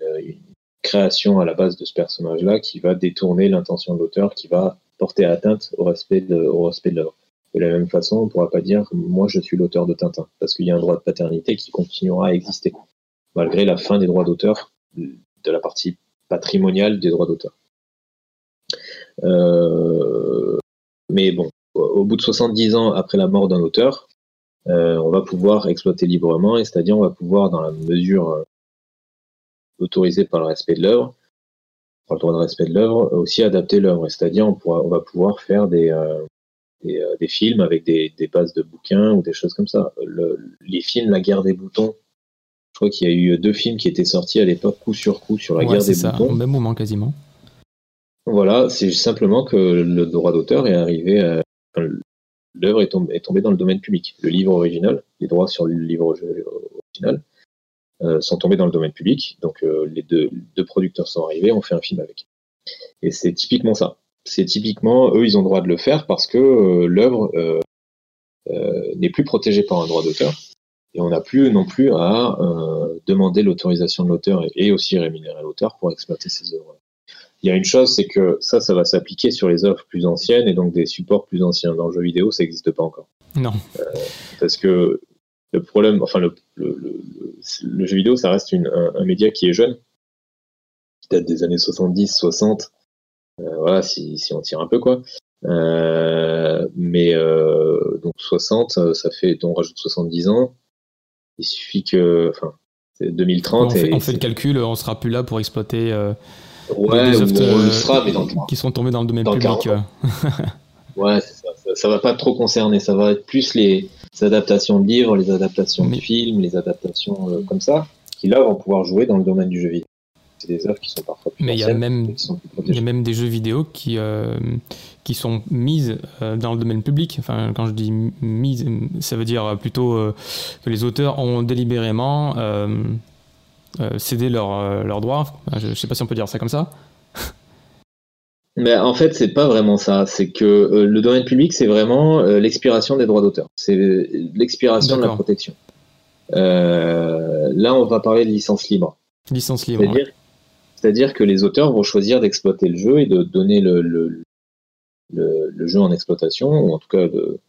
une, création à la base de ce personnage-là qui va détourner l'intention de l'auteur, qui va porter atteinte au respect au respect de l'œuvre. De la même façon, on ne pourra pas dire moi je suis l'auteur de Tintin, parce qu'il y a un droit de paternité qui continuera à exister, malgré la fin des droits d'auteur, de la partie patrimoniale des droits d'auteur. Euh, mais bon, au bout de 70 ans après la mort d'un auteur, euh, on va pouvoir exploiter librement, et c'est-à-dire on va pouvoir, dans la mesure euh, autorisée par le respect de l'œuvre, par le droit de respect de l'œuvre, aussi adapter l'œuvre, c'est-à-dire on, va pouvoir faire des, des, films avec des, bases de bouquins ou des choses comme ça. les films La guerre des boutons, je crois qu'il y a eu deux films qui étaient sortis à l'époque coup sur coup sur la guerre des ça, boutons. Au même moment quasiment. Voilà, c'est simplement que le droit d'auteur est arrivé à... L'œuvre est, tombée dans le domaine public. Le livre original, les droits sur le livre original euh, sont tombés dans le domaine public. Donc euh, les deux, deux producteurs sont arrivés, ont fait un film avec. Et c'est typiquement ça c'est typiquement, eux, ils ont le droit de le faire parce que euh, l'œuvre euh, euh, n'est plus protégée par un droit d'auteur. Et on n'a plus non plus à demander l'autorisation de l'auteur et, aussi rémunérer l'auteur pour exploiter ses œuvres. Il y a une chose, c'est que ça, ça va s'appliquer sur les œuvres plus anciennes et donc des supports plus anciens. Dans le jeu vidéo, ça n'existe pas encore. Non. parce que le problème, enfin, le, le, jeu vidéo, ça reste une, un, média qui est jeune, qui date des années 70, 60, euh, voilà, si, si, on tire un peu, quoi. Euh, mais euh, donc 60, ça fait, on rajoute 70 ans. Il suffit que, enfin, c'est 2030. On fait, on fait le calcul, on sera plus là pour exploiter. ouais, les on sera, mais dans qui sont tombés dans le domaine public. ouais, ça, ça, va pas trop concerner. Ça va être plus les, adaptations de livres, les adaptations de films, les adaptations comme ça, qui là vont pouvoir jouer dans le domaine du jeu vidéo des œuvres qui sont parfois plus Mais il y, a même, il y a même des jeux vidéo qui, euh, qui sont mises euh, dans le domaine public. Enfin, quand je dis mises, ça veut dire plutôt euh, que les auteurs ont délibérément cédé leurs leur droits. Je ne sais pas si on peut dire ça comme ça. Mais en fait, c'est pas vraiment ça. C'est que le domaine public, c'est vraiment l'expiration des droits d'auteur. C'est l'expiration de la protection. là, on va parler de licence libre. Licence libre. C'est-à-dire que les auteurs vont choisir d'exploiter le jeu et de donner le, le, jeu en exploitation, ou en tout cas de,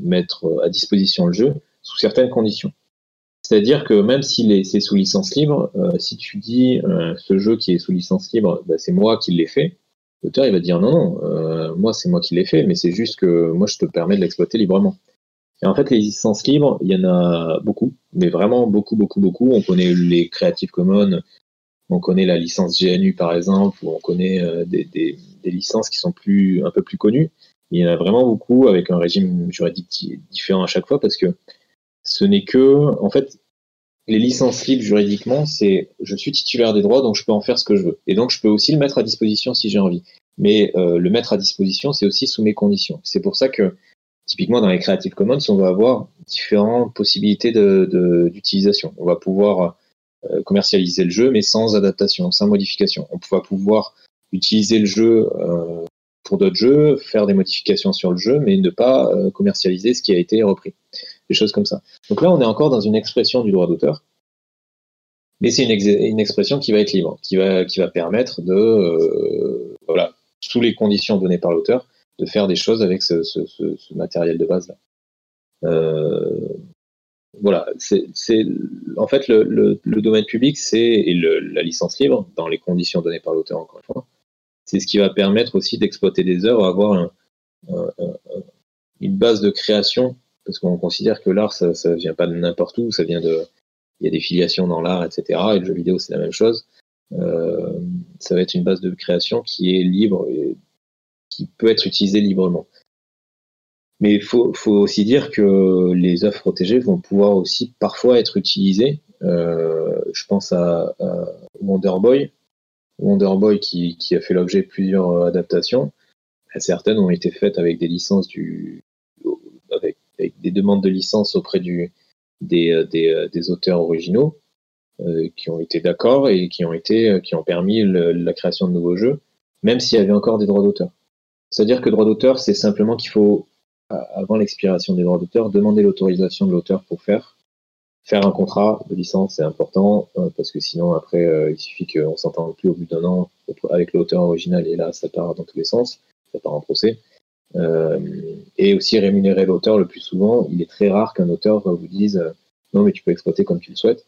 mettre à disposition le jeu sous certaines conditions. C'est-à-dire que même si c'est sous licence libre, euh, si tu dis euh, ce jeu qui est sous licence libre, bah, c'est moi qui l'ai fait, l'auteur il va dire non, non, euh, moi c'est moi qui l'ai fait, mais c'est juste que moi je te permets de l'exploiter librement. Et en fait, les licences libres, il y en a beaucoup, mais vraiment beaucoup, beaucoup, beaucoup. On connaît les Creative Commons, on connaît la licence GNU par exemple, ou on connaît euh, des, licences qui sont plus, un peu plus connues. Il y en a vraiment beaucoup avec un régime juridique différent à chaque fois parce que ce n'est que, en fait, les licences libres juridiquement, c'est je suis titulaire des droits donc je peux en faire ce que je veux. Et donc je peux aussi le mettre à disposition si j'ai envie. Mais euh, le mettre à disposition, c'est aussi sous mes conditions. C'est pour ça que typiquement dans les Creative Commons, on va avoir différentes possibilités d'utilisation. De, on va pouvoir commercialiser le jeu, mais sans adaptation, sans modification. On va pouvoir utiliser le jeu euh, pour d'autres jeux, faire des modifications sur le jeu, mais ne pas euh, commercialiser ce qui a été repris. Des choses comme ça. Donc là, on est encore dans une expression du droit d'auteur, mais c'est une, expression qui va être libre, qui va, qui va permettre de, voilà, sous les conditions données par l'auteur, de faire des choses avec ce, ce, ce, matériel de base là. Euh, voilà, c'est en fait le, domaine public, c'est la licence libre dans les conditions données par l'auteur encore une fois, c'est ce qui va permettre aussi d'exploiter des œuvres, avoir un, un, une base de création, parce qu'on considère que l'art ça, ça vient pas de n'importe où, ça vient de il y a des filiations dans l'art, etc. Et le jeu vidéo c'est la même chose. Euh, ça va être une base de création qui est libre et qui peut être utilisée librement. Mais il faut, aussi dire que les œuvres protégées vont pouvoir aussi parfois être utilisées. Euh, je pense à, à Wonder Boy, Wonder Boy qui, a fait l'objet de plusieurs adaptations. Certaines ont été faites avec des licences du, avec, des demandes de licence auprès du, des, auteurs originaux. Euh, qui ont été d'accord et qui ont été euh, qui ont permis la création de nouveaux jeux, même s'il y avait encore des droits d'auteur. C'est-à-dire que droit d'auteur, c'est simplement qu'il faut, avant l'expiration des droits d'auteur, demander l'autorisation de l'auteur pour faire. Faire un contrat de licence, c'est important, euh, parce que sinon, après, il suffit qu'on s'entende plus au bout d'un an avec l'auteur original, et là, ça part dans tous les sens, ça part en procès. Euh, et aussi rémunérer l'auteur le plus souvent. Il est très rare qu'un auteur vous dise non, mais tu peux exploiter comme tu le souhaites.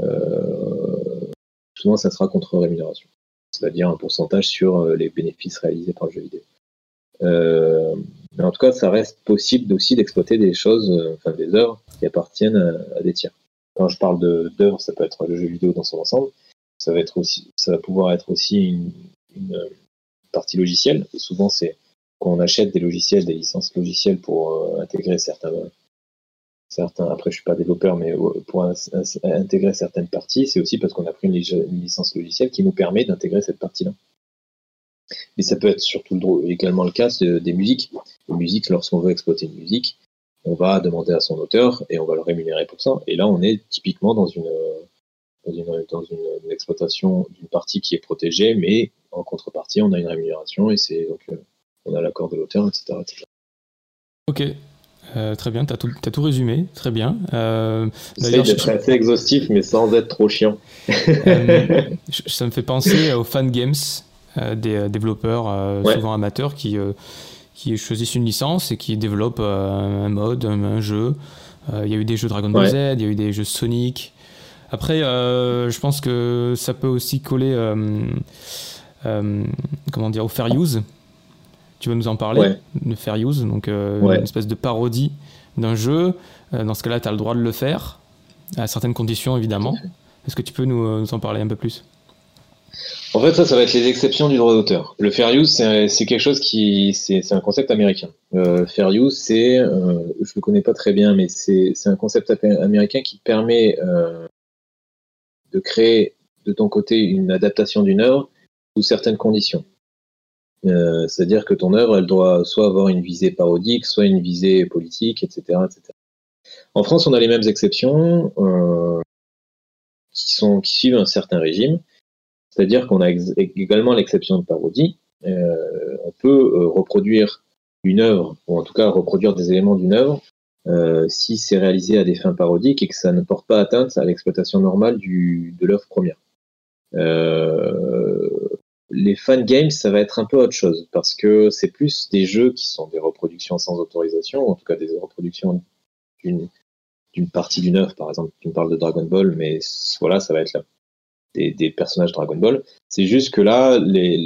Euh, souvent ça sera contre rémunération, c'est-à-dire un pourcentage sur euh, les bénéfices réalisés par le jeu vidéo. Euh, mais en tout cas, ça reste possible aussi d'exploiter des choses, enfin des œuvres qui appartiennent à, des tiers. Quand je parle d'œuvres, ça peut être le jeu vidéo dans son ensemble. Ça va être aussi, ça va pouvoir être aussi une, partie logicielle. Souvent, c'est quand on achète des logiciels, des licences logicielles pour intégrer certains certains, après je suis pas développeur, mais pour intégrer certaines parties, c'est aussi parce qu'on a pris une, licence logicielle qui nous permet d'intégrer cette partie-là. Mais ça peut être surtout également le cas des musiques. Les musiques, lorsqu'on veut exploiter une musique, on va demander à son auteur et on va le rémunérer pour ça. Et là, on est typiquement dans une, dans une, dans une, exploitation d'une partie qui est protégée, mais en contrepartie, on a une rémunération et c'est donc euh, on a l'accord de l'auteur, etc., etc. Ok, euh, très bien, tu as, tout résumé, très bien. Euh, J'essaie d'être assez exhaustif, mais sans être trop chiant. euh, ça me fait penser aux fan games, euh, des euh, développeurs souvent amateurs qui, qui choisissent une licence et qui développent un mode, un, jeu. Il y a eu des jeux Dragon Ball Z, il y a eu des jeux Sonic. Après, je pense que ça peut aussi coller comment dire, au fair use tu vas nous en parler, de Fair Use, donc euh, une espèce de parodie d'un jeu. Euh, dans ce cas-là, tu as le droit de le faire, à certaines conditions évidemment. Est-ce que tu peux nous, nous, en parler un peu plus? En fait, ça, ça va être les exceptions du droit d'auteur. Le Fair Use, c'est quelque chose qui. C'est un concept américain. Euh, fair Use, c'est. je ne le connais pas très bien, mais c'est un concept américain qui permet de créer de ton côté une adaptation d'une œuvre sous certaines conditions. Euh, c'est-à-dire que ton œuvre, elle doit soit avoir une visée parodique, soit une visée politique, etc. etc. En France, on a les mêmes exceptions euh, qui suivent un certain régime. C'est-à-dire qu'on a également l'exception de parodie. Euh, on peut reproduire une œuvre, ou en tout cas reproduire des éléments d'une œuvre, si c'est réalisé à des fins parodiques et que ça ne porte pas atteinte à l'exploitation normale de l'œuvre première. Euh, les fan games, ça va être un peu autre chose parce que c'est plus des jeux qui sont des reproductions sans autorisation, en tout cas des reproductions d'une partie d'une œuvre. Par exemple, tu me parles de Dragon Ball, mais voilà, ça va être là. Des, des personnages Dragon Ball. C'est juste que là,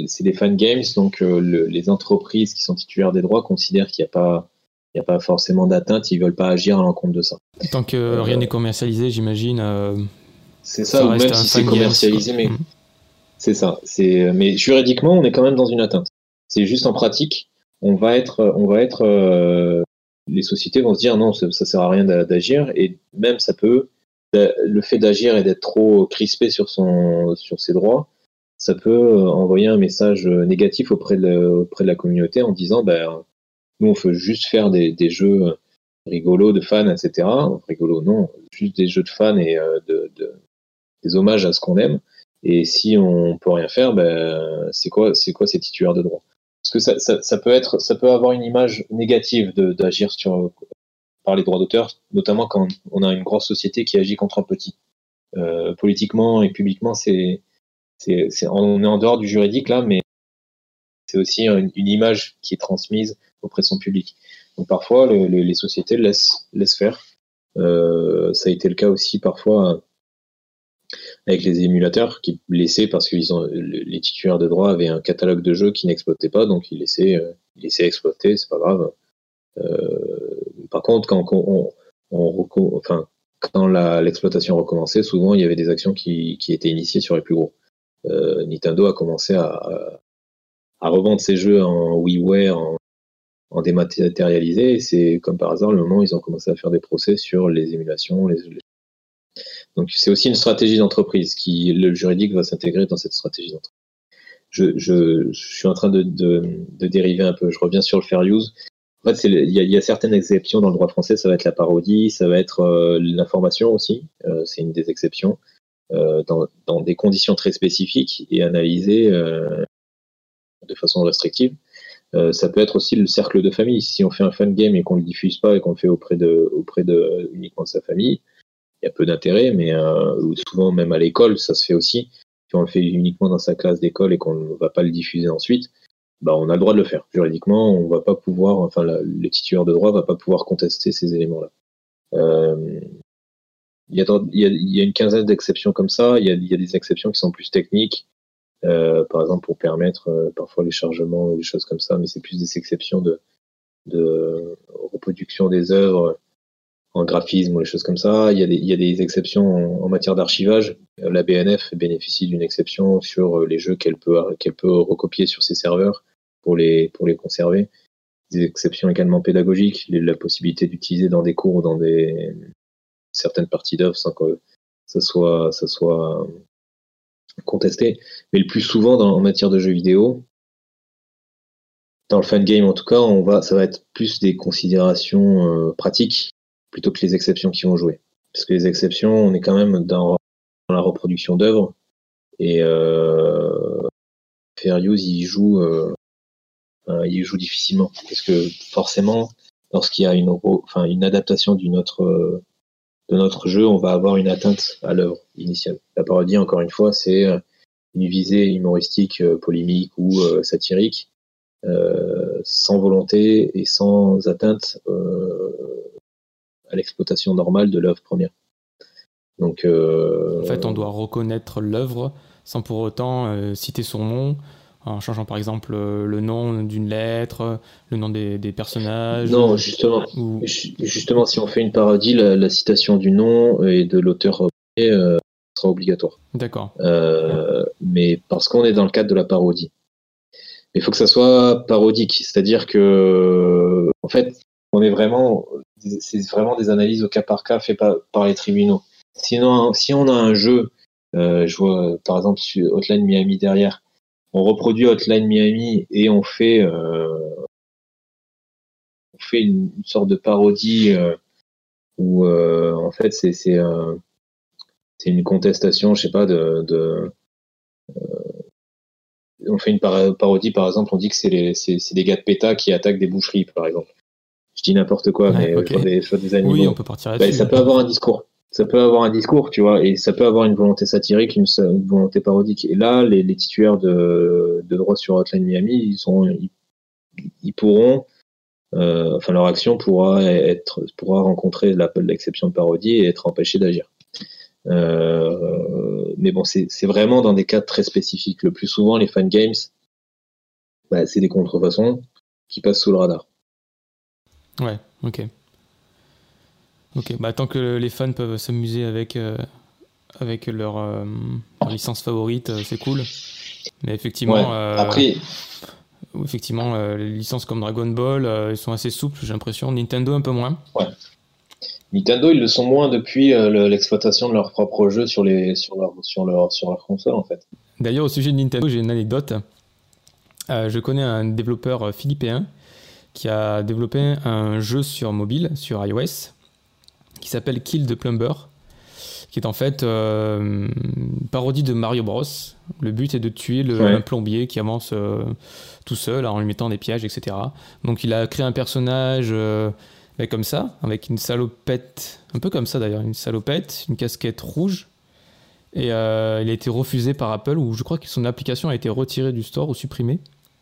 c'est des fan games, donc euh, les entreprises qui sont titulaires des droits considèrent qu'il n'y a pas il n'y a pas forcément d'atteinte, ils veulent pas agir à l'encontre de ça. Tant que euh, rien n'est commercialisé, j'imagine. Euh, c'est ça, ou même si c'est commercialisé, mais mm. C'est ça. C'est mais juridiquement, on est quand même dans une atteinte. C'est juste en pratique, on va être, on va être, les sociétés vont se dire non, ça, ça sert à rien d'agir et même ça peut, le fait d'agir et d'être trop crispé sur son, sur ses droits, ça peut euh, envoyer un message négatif auprès de, auprès de la communauté en disant ben nous on veut juste faire des, jeux rigolos de fans, etc. Rigolo non, juste des jeux de fans et euh, de, de, des hommages à ce qu'on aime. Et si on peut rien faire, ben, c'est quoi, quoi ces titulaires de droit Parce que ça, ça, ça, peut être, ça peut avoir une image négative d'agir sur par les droits d'auteur, notamment quand on a une grosse société qui agit contre un petit. Euh, politiquement et publiquement, c'est, on est en dehors du juridique là, mais c'est aussi une, image qui est transmise auprès de son public. Donc parfois, les sociétés laissent, laissent faire. Euh, ça a été le cas aussi parfois avec les émulateurs qui laissaient parce que les titulaires de droit avaient un catalogue de jeux qui n'exploitaient pas, donc ils laissaient, euh, ils laissaient exploiter, c'est pas grave. Par contre, quand on, quand l'exploitation recommençait, souvent il y avait des actions qui, étaient initiées sur les plus gros. Euh, Nintendo a commencé à, revendre ses jeux en WiiWare, en, en dématérialisé, c'est comme par hasard le moment où ils ont commencé à faire des procès sur les émulations. Donc c'est aussi une stratégie d'entreprise qui le juridique va s'intégrer dans cette stratégie d'entreprise. Je, suis en train de, dériver un peu. Je reviens sur le fair use. En fait, il y, a certaines exceptions dans le droit français. Ça va être la parodie, ça va être euh, l'information aussi. Euh, c'est une des exceptions. Euh, dans, des conditions très spécifiques et analysées de façon restrictive. Ça peut être aussi le cercle de famille. Si on fait un fan game et qu'on le diffuse pas et qu'on le fait auprès de, auprès de uniquement de sa famille, il y a peu d'intérêt, mais souvent même à l'école, ça se fait aussi. Si on le fait uniquement dans sa classe d'école et qu'on ne va pas le diffuser ensuite, bah on a le droit de le faire. Juridiquement, on va pas pouvoir, enfin, le titulaire de droit va pas pouvoir contester ces éléments-là. Euh, il y, a, il, y a, une quinzaine d'exceptions comme ça. Il y, a, il y, a, des exceptions qui sont plus techniques, euh, par exemple pour permettre euh, parfois les chargements ou des choses comme ça, mais c'est plus des exceptions de, de reproduction des œuvres graphisme ou des choses comme ça. Il y a des, exceptions en, matière d'archivage. La BNF bénéficie d'une exception sur les jeux qu'elle peut, recopier sur ses serveurs pour les, les conserver. Des exceptions également pédagogiques, la possibilité d'utiliser dans des cours ou dans certaines parties d'œuvre sans que ça soit, contesté. Mais le plus souvent en matière de jeux vidéo, dans le fan game en tout cas, ça va être plus des considérations euh, pratiques plutôt que les exceptions qui vont jouer. Parce que les exceptions, on est quand même dans, la reproduction d'œuvres et euh, Fair Use, il joue, euh, il joue difficilement parce que forcément, lorsqu'il y a une, enfin, une adaptation d'une autre de notre jeu, on va avoir une atteinte à l'œuvre initiale. La parodie, encore une fois, c'est euh, une visée humoristique, euh, polémique ou euh, satirique, sans volonté et sans atteinte à l'exploitation normale de l'œuvre première. Donc, en fait, on doit reconnaître l'œuvre sans pour autant citer son nom, en changeant par exemple euh, le nom d'une lettre, le nom des, personnages Non, justement, justement, si on fait une parodie, la, citation du nom et de l'auteur euh, sera obligatoire. D'accord. Euh, mais parce qu'on est dans le cadre de la parodie. Il faut que ça soit parodique, c'est-à-dire que, en fait, on est vraiment, c'est vraiment des analyses au cas par cas faites par, les tribunaux. Sinon, si on a un jeu, je vois par exemple sur Hotline Miami derrière, on reproduit Hotline Miami et on fait euh, une, sorte de parodie euh, où euh, en fait c'est une contestation, je sais pas de, on fait une parodie par exemple, on dit que c'est des gars de PETA qui attaquent des boucheries par exemple. Je dis n'importe quoi, mais des, des animaux. Oui, on peut partir là-dessus. ça peut avoir un discours ça peut avoir un discours, tu vois, et ça peut avoir une volonté satirique, une, volonté parodique. Et là, les, les titulaires de, de, droit sur Hotline Miami, ils, sont, ils, pourront, euh, enfin, leur action pourra être, pourra rencontrer l'appel d'exception de parodie et être empêchée d'agir. Euh, mais bon, c'est vraiment dans des cas très spécifiques. Le plus souvent, les fan games, bah, c'est des contrefaçons qui passent sous le radar. Ouais, ok. Ok, bah, tant que les fans peuvent s'amuser avec, euh, avec leur, euh, licence favorite, euh, c'est cool. Mais effectivement, après, effectivement les licences comme Dragon Ball, ils sont assez souples, j'ai l'impression. Nintendo, un peu moins. Ouais. Nintendo, ils le sont moins depuis l'exploitation de leurs propres jeux sur, les, sur, leur, sur, leur, sur leur console, en fait. D'ailleurs, au sujet de Nintendo, j'ai une anecdote. je connais un développeur philippin qui a développé un jeu sur mobile, sur iOS, qui s'appelle Kill the Plumber, qui est en fait euh, une parodie de Mario Bros. Le but est de tuer le plombier qui avance euh, tout seul en lui mettant des pièges, etc. Donc il a créé un personnage euh, comme ça, avec une salopette, un peu comme ça d'ailleurs, une salopette, une casquette rouge. Et il a été refusé par Apple, ou je crois que son application a été retirée du store ou supprimée.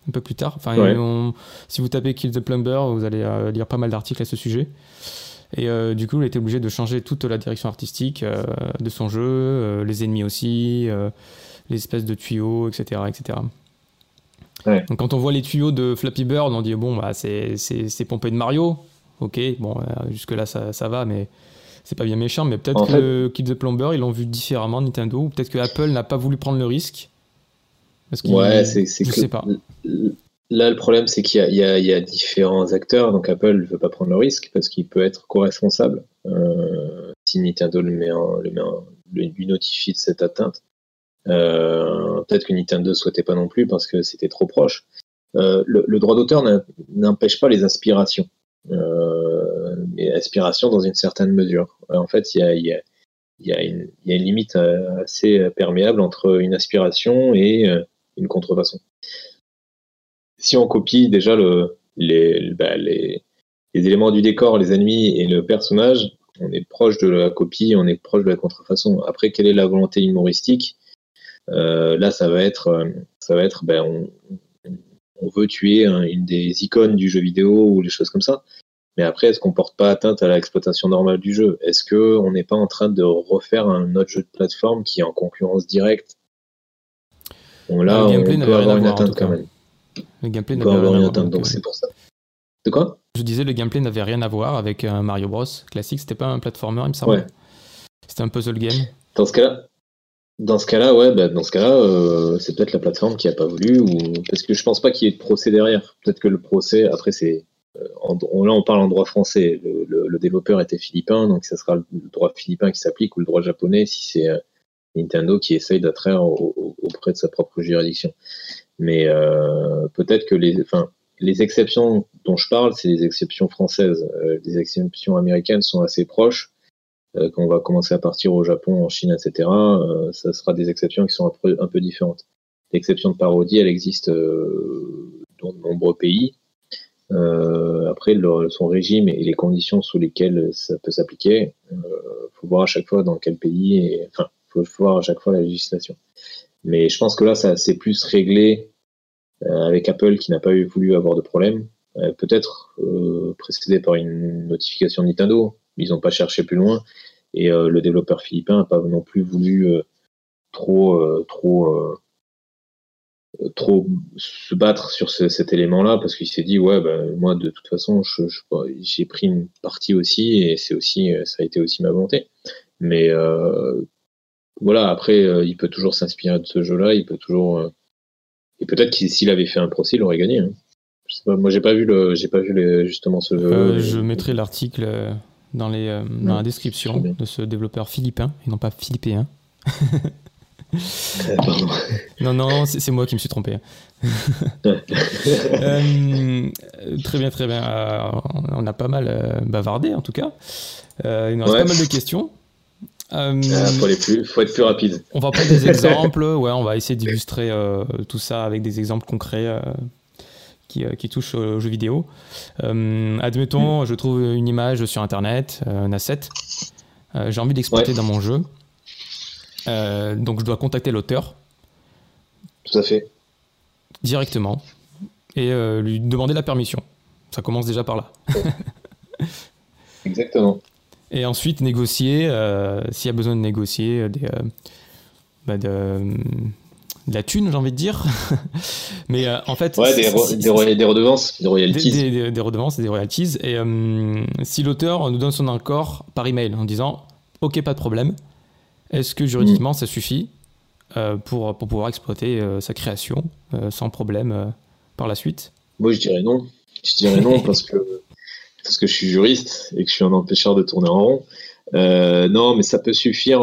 Un peu plus tard. Enfin, si vous tapez Kill the Plumber, vous allez lire pas mal d'articles à ce sujet. Et du coup, il a été obligé de changer toute la direction artistique de son jeu, les ennemis aussi, les espèces de tuyaux, etc. etc. Donc quand on voit les tuyaux de Flappy Bird, on dit bon, bah, c'est pompé de Mario. Ok, bon, jusque-là ça, ça va, mais c'est pas bien méchant, mais peut-être que Kid the Plumber, ils l'ont vu différemment, Nintendo, ou peut-être que Apple n'a pas voulu prendre le risque. Parce ouais, c'est pas. Là, le problème, c'est qu'il y, y, a différents acteurs, donc Apple ne veut pas prendre le risque parce qu'il peut être co-responsable euh, si Nintendo le met en, le met lui notifie de cette atteinte. Euh, peut-être que Nintendo ne souhaitait pas non plus parce que c'était trop proche. Euh, le, le, droit d'auteur n'empêche pas les inspirations. Euh, mais aspiration dans une certaine mesure. En fait, il y a, y, a, y, a une, y a, une limite assez perméable entre une aspiration et une contrefaçon. Si on copie déjà bah, les, éléments du décor, les ennemis et le personnage, on est proche de la copie, on est proche de la contrefaçon. Après, quelle est la volonté humoristique? Euh, Là, ça va être, ça va être, ben, on, veut tuer une des icônes du jeu vidéo ou les choses comme ça. Mais après, est-ce qu'on porte pas atteinte à l'exploitation normale du jeu? Est-ce que on n'est pas en train de refaire un autre jeu de plateforme qui est en concurrence directe Bon là, on peut avoir une atteinte quand même. Le gameplay n'avait rien à voir. Donc c'est pour ça. De quoi? Je disais le gameplay n'avait rien à voir avec un Mario Bros classique. C'était pas un platformer, il me semble. C'était un puzzle game. Dans ce cas-là, dans ce cas-là, ouais, bah, dans ce cas-là, euh, c'est peut-être la plateforme qui a pas voulu, ou parce que je pense pas qu'il y ait de procès derrière. Peut-être que le procès, après, c'est euh, là, on parle en droit français. Le, développeur était philippin, donc ça sera le droit philippin qui s'applique ou le droit japonais si c'est euh, Nintendo qui essaye d'attraire auprès de sa propre juridiction. Mais peut-être que les, enfin, les exceptions dont je parle, c'est les exceptions françaises. les exceptions américaines sont assez proches euh, quand on va commencer à partir au Japon, en Chine, etc., euh, ça sera des exceptions qui sont un peu, différentes. L'exception de parodie, elle existe euh, dans de nombreux pays. après, son régime et les conditions sous lesquelles ça peut s'appliquer, il faut voir à chaque fois dans quel pays, enfin, faut voir à chaque fois la législation. Mais je pense que là, ça c'est plus réglé avec Apple qui n'a pas eu, voulu avoir de problème. Peut-être précédé par une notification Nintendo, ils n'ont pas cherché plus loin. Et euh, le développeur philippin n'a pas non plus voulu euh, trop, euh, trop, trop se battre sur cet élément-là parce qu'il s'est dit ouais, bah, moi de toute façon, j'ai pris une partie aussi et c'est aussi, ça a été aussi ma volonté. Mais voilà, après, il peut toujours s'inspirer de ce jeu-là, il peut toujours. et peut-être qu'il s'il avait fait un procès, il aurait gagné. Hein. Je sais pas, moi, j'ai pas vu le, j'ai pas vu justement ce jeu. je mettrai l'article dans, les, euh, la description de ce développeur philippin et non pas philippéen. non, non, c'est moi qui me suis trompé. Euh, très bien, très bien. Euh, on a pas mal bavardé en tout cas. il nous reste pas mal de questions. Il ah, faut, faut, être plus rapide. On va prendre des exemples. Ouais, on va essayer d'illustrer tout ça avec des exemples concrets qui, euh, qui touche aux jeux vidéo. Euh, admettons, mm. je trouve une image sur Internet, un asset. Euh, j'ai envie d'exploiter dans mon jeu. donc je dois contacter l'auteur. Tout à fait. Directement. Et lui demander la permission. Ça commence déjà par là. Exactement. Et ensuite négocier, s'il y a besoin de négocier des, bah de, de la thune, j'ai envie de dire. Mais euh, en fait. Ouais, des, des, des, redevances, des royalties. Des, redevances, des royalties. Et euh, si l'auteur nous donne son accord par email en disant Ok, pas de problème, est-ce que juridiquement mm. ça suffit euh, pour, pour pouvoir exploiter sa création sans problème par la suite? Moi, je dirais non. Je dirais non parce que, parce que je suis juriste et que je suis un empêcheur de tourner en rond. non, mais ça peut suffire,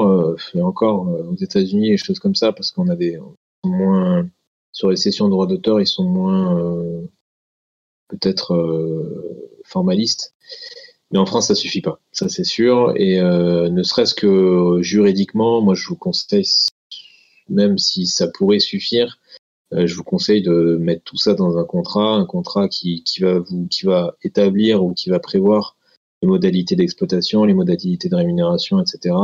et encore aux États-Unis et choses comme ça, parce qu'on a des, moins sur les sessions de droit d'auteur, ils sont moins euh, peut-être euh, formalistes. Mais en France, ça suffit pas, ça c'est sûr. Et euh, ne serait-ce que juridiquement, moi je vous conseille, même si ça pourrait suffire, je vous conseille de mettre tout ça dans un contrat, un contrat qui, qui va vous, qui va établir ou qui va prévoir les modalités d'exploitation, les modalités de rémunération, etc.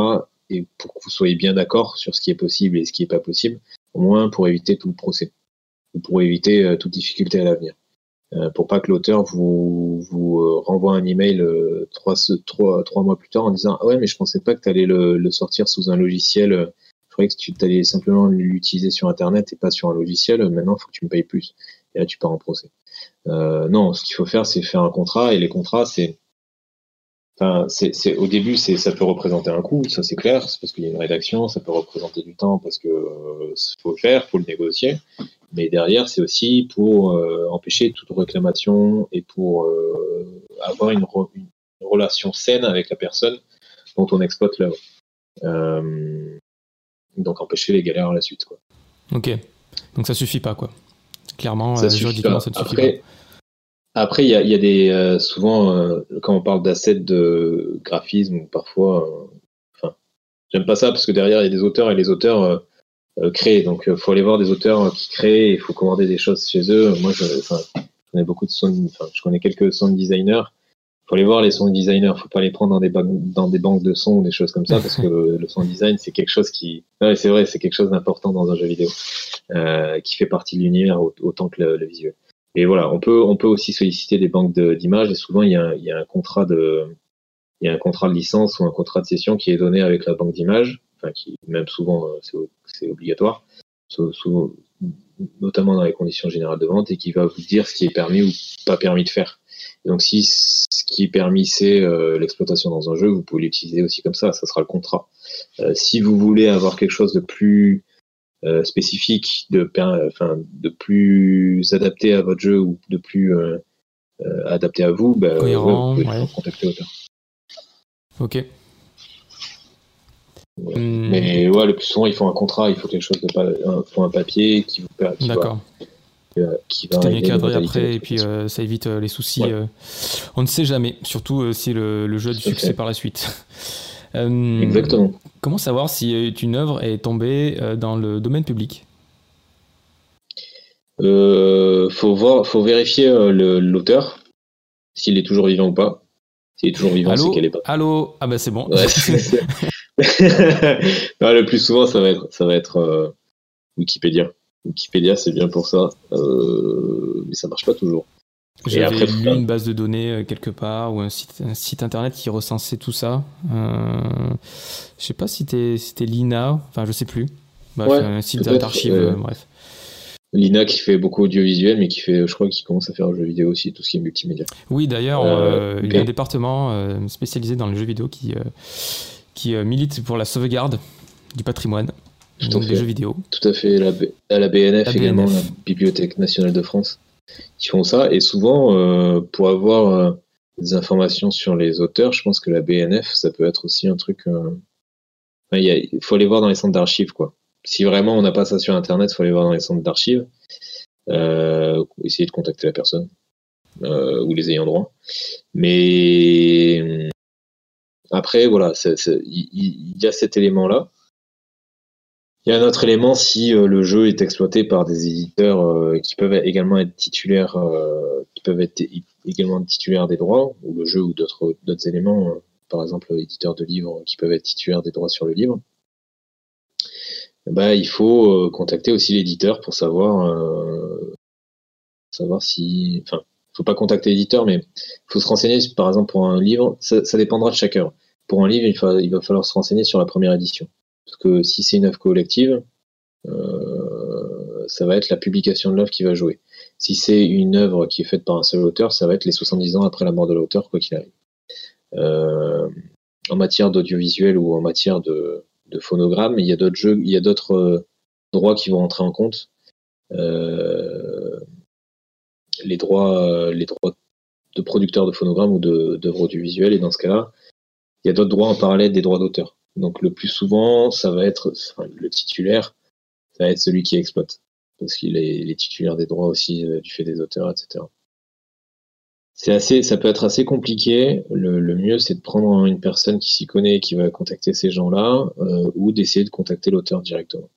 Et pour que vous soyez bien d'accord sur ce qui est possible et ce qui n'est pas possible au moins pour éviter tout le procès. pour éviter toute difficulté à l'avenir. pour pas que l'auteur vous, vous renvoie un email trois, trois, trois, mois plus tard en disant ah ouais mais je pensais pas que tu allais le, sortir sous un logiciel que tu allais simplement l'utiliser sur Internet et pas sur un logiciel. Maintenant, il faut que tu me payes plus. Et là, tu pars en procès. Euh, non, ce qu'il faut faire, c'est faire un contrat. Et les contrats, c'est Enfin, c'est, au début, c'est, ça peut représenter un coût, ça c'est clair, c'est parce qu'il y a une rédaction, ça peut représenter du temps parce que euh, faut le faire, faut le négocier. Mais derrière, c'est aussi pour euh, empêcher toute réclamation et pour euh, avoir une, une, relation saine avec la personne dont on exploite l'œuvre. Euh, donc empêcher les galères à la suite. Quoi. Ok, donc ça suffit pas quoi. Clairement, ça euh, juridiquement, ça ne suffit après, pas. Après, il y a, y a, des euh, souvent euh, quand on parle d'assets de graphisme, parfois, enfin, j'aime pas ça parce que derrière il y a des auteurs et les auteurs créent. Donc, il faut aller voir des auteurs qui créent. Il faut commander des choses chez eux. Moi, je, je connais beaucoup de sound, enfin, je connais quelques sound designers faut aller voir les sound designers, faut pas les prendre dans des, dans des banques de sons ou des choses comme ça, parce que le, sound design, c'est quelque chose qui, ouais, c'est vrai, c'est quelque chose d'important dans un jeu vidéo, euh, qui fait partie de l'univers autant que le, visuel. Et voilà, on peut, on peut aussi solliciter des banques d'images, et souvent il y, a, il y a un contrat de, il y a un contrat de licence ou un contrat de session qui est donné avec la banque d'images, enfin qui, même souvent, euh, c'est obligatoire, souvent, notamment dans les conditions générales de vente, et qui va vous dire ce qui est permis ou pas permis de faire. Donc si ce qui est permis c'est euh, l'exploitation dans un jeu, vous pouvez l'utiliser aussi comme ça, ça sera le contrat. Euh, si vous voulez avoir quelque chose de plus euh, spécifique, de, enfin, de plus adapté à votre jeu ou de plus adapté à vous, bah, vous pouvez contacter l'auteur. Ok. Hmm. Mais ouais, le plus souvent, il faut un contrat, il faut quelque chose de faut un papier qui vous permet. D'accord. Euh, qui va bien cadré après et puis euh, ça évite euh, les soucis. on ne sait jamais, surtout si le, jeu a du succès par la suite. Exactement. Comment savoir si une œuvre est tombée dans le domaine public? Faut voir, faut vérifier l'auteur, s'il est toujours vivant ou pas. S'il est toujours vivant, c'est qu'elle est pas. Allô? Ah bah c'est bon. le plus souvent, ça va être, ça va être Wikipédia. Wikipédia, c'est bien pour ça, euh, mais ça marche pas toujours. J'ai après lu une base de données euh, quelque part ou un site, un site internet qui recensait tout ça. Euh, je sais pas si c'était l'INA, enfin je sais plus. un site d'archives, bref. L'INA qui fait beaucoup audiovisuel, mais qui fait, je crois, qu'il commence à faire jeux vidéo aussi, tout ce qui est multimédia. Oui, d'ailleurs, il y a un département spécialisé dans les jeux vidéo qui, qui milite pour la sauvegarde du patrimoine. Tout donc des jeux vidéo. Tout à fait, la, à la BNF également, la Bibliothèque nationale de France, qui font ça. Et souvent, euh, pour avoir euh, des informations sur les auteurs, je pense que la BNF, ça peut être aussi un truc. Euh, il faut aller voir dans les centres d'archives, quoi. Si vraiment on n'a pas ça sur Internet, il faut aller voir dans les centres d'archives, essayer de contacter la personne ou les ayants droit. Mais après, voilà, il y a cet élément-là. Il y a un autre élément si euh, le jeu est exploité par des éditeurs euh, qui peuvent également être titulaires, euh, qui peuvent être également titulaires des droits, ou le jeu ou d'autres éléments, par exemple éditeurs de livres qui peuvent être titulaires des droits sur le livre. Bah, il faut contacter aussi l'éditeur pour savoir savoir si, enfin, faut pas contacter l'éditeur, mais il faut se renseigner, par exemple, pour un livre, ça, dépendra de chacun. Pour un livre, il va falloir se renseigner sur la première édition. Parce que si c'est une œuvre collective, euh, ça va être la publication de l'œuvre qui va jouer. Si c'est une œuvre qui est faite par un seul auteur, ça va être les 70 ans après la mort de l'auteur, quoi qu'il arrive. Euh, en matière d'audiovisuel ou en matière de, phonogramme, il y a d'autres euh, droits qui vont entrer en compte. les droits, les droits de producteurs de phonogrammes ou d'œuvres audiovisuelles, et dans ce cas-là, il y a d'autres droits en parallèle des droits d'auteur. Donc le plus souvent, ça va être le titulaire, ça va être celui qui exploite, parce qu'il est, titulaire des droits aussi euh, du fait des auteurs, etc. C'est assez, ça peut être assez compliqué. Le, mieux, c'est de prendre une personne qui s'y connaît et qui va contacter ces gens-là, euh, ou d'essayer de contacter l'auteur directement.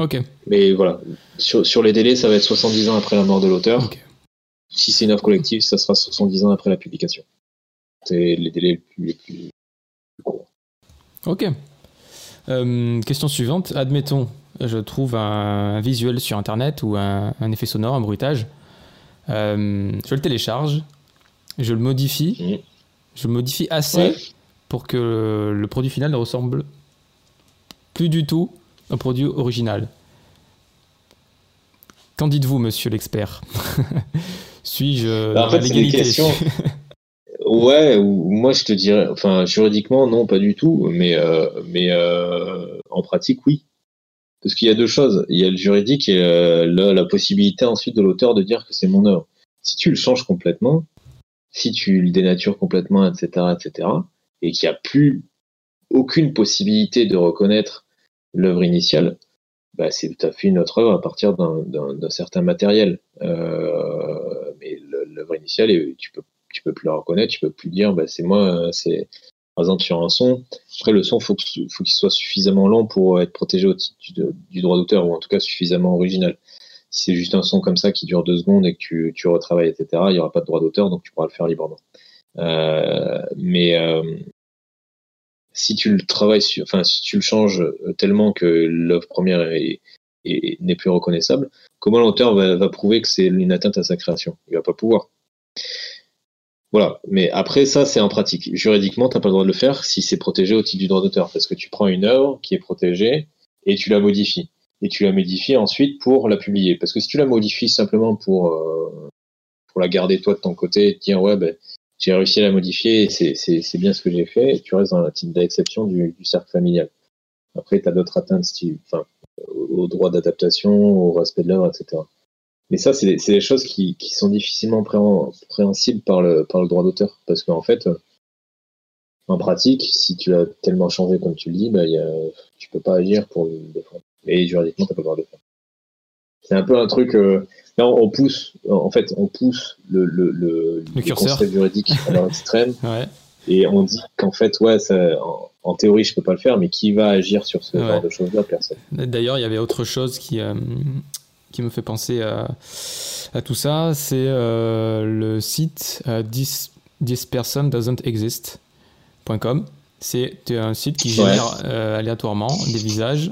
Ok. Mais voilà, sur, les délais, ça va être 70 ans après la mort de l'auteur. Si c'est une œuvre collective, ça sera 70 ans après la publication. C'est les délais les plus, les plus Ok. Euh, question suivante. Admettons, je trouve un, visuel sur Internet ou un, effet sonore, un bruitage, euh, je le télécharge, je le modifie, je le modifie assez pour que le produit final ne ressemble plus du tout au produit original. Qu'en dites-vous, monsieur l'expert? Suis-je bah, en fait, Ouais, moi je te dirais, enfin juridiquement non, pas du tout, mais euh, euh, en pratique oui, parce qu'il y a deux choses, il y a le juridique et euh, la, possibilité ensuite de l'auteur de dire que c'est mon œuvre. Si tu le changes complètement, si tu le dénatures complètement, etc., etc., et qu'il n'y a plus aucune possibilité de reconnaître l'œuvre initiale, bah, c'est tout à fait une autre œuvre à partir d'un certain matériel. mais l'œuvre initiale, tu peux tu peux plus la reconnaître, tu peux plus dire bah, c'est moi, c'est par exemple sur un son. Après le son faut faut qu'il soit suffisamment lent pour être protégé au titre du, droit d'auteur ou en tout cas suffisamment original. Si c'est juste un son comme ça qui dure deux secondes et que tu, tu retravailles etc, il y aura pas de droit d'auteur donc tu pourras le faire librement. Euh, mais euh, si tu le travailles, enfin si tu le changes tellement que l'œuvre première est, n'est plus reconnaissable, comment l'auteur va, va, prouver que c'est une atteinte à sa création? Il va pas pouvoir. Voilà, mais après ça, c'est en pratique. Juridiquement, tu n'as pas le droit de le faire si c'est protégé au titre du droit d'auteur, parce que tu prends une œuvre qui est protégée et tu la modifies. Et tu la modifies ensuite pour la publier. Parce que si tu la modifies simplement pour, euh, pour la garder toi de ton côté et te dire, ouais, ben, j'ai réussi à la modifier, c'est bien ce que j'ai fait, tu restes dans la type d'exception du, du, cercle familial. Après, tu as d'autres atteintes enfin, au droit d'adaptation, au respect de l'œuvre, etc. Mais ça, c'est des, choses qui, sont difficilement préhensibles par le, par le droit d'auteur. Parce qu'en fait, en pratique, si tu as tellement changé comme tu le dis, bah, y a, tu peux pas agir pour le défendre. Et juridiquement, tu peux pas le défendre. C'est un peu un truc. Euh, là, on pousse, en fait, on pousse le, le, le, le juridique à leur extrême. Et on dit qu'en fait, ouais, ça, en, théorie, je peux pas le faire, mais qui va agir sur ce genre de choses-là? Personne. D'ailleurs, il y avait autre chose qui, euh, qui me fait penser à, à tout ça, c'est euh, le site euh, this, person doesn't exist.com. C'est un site qui génère euh, aléatoirement des visages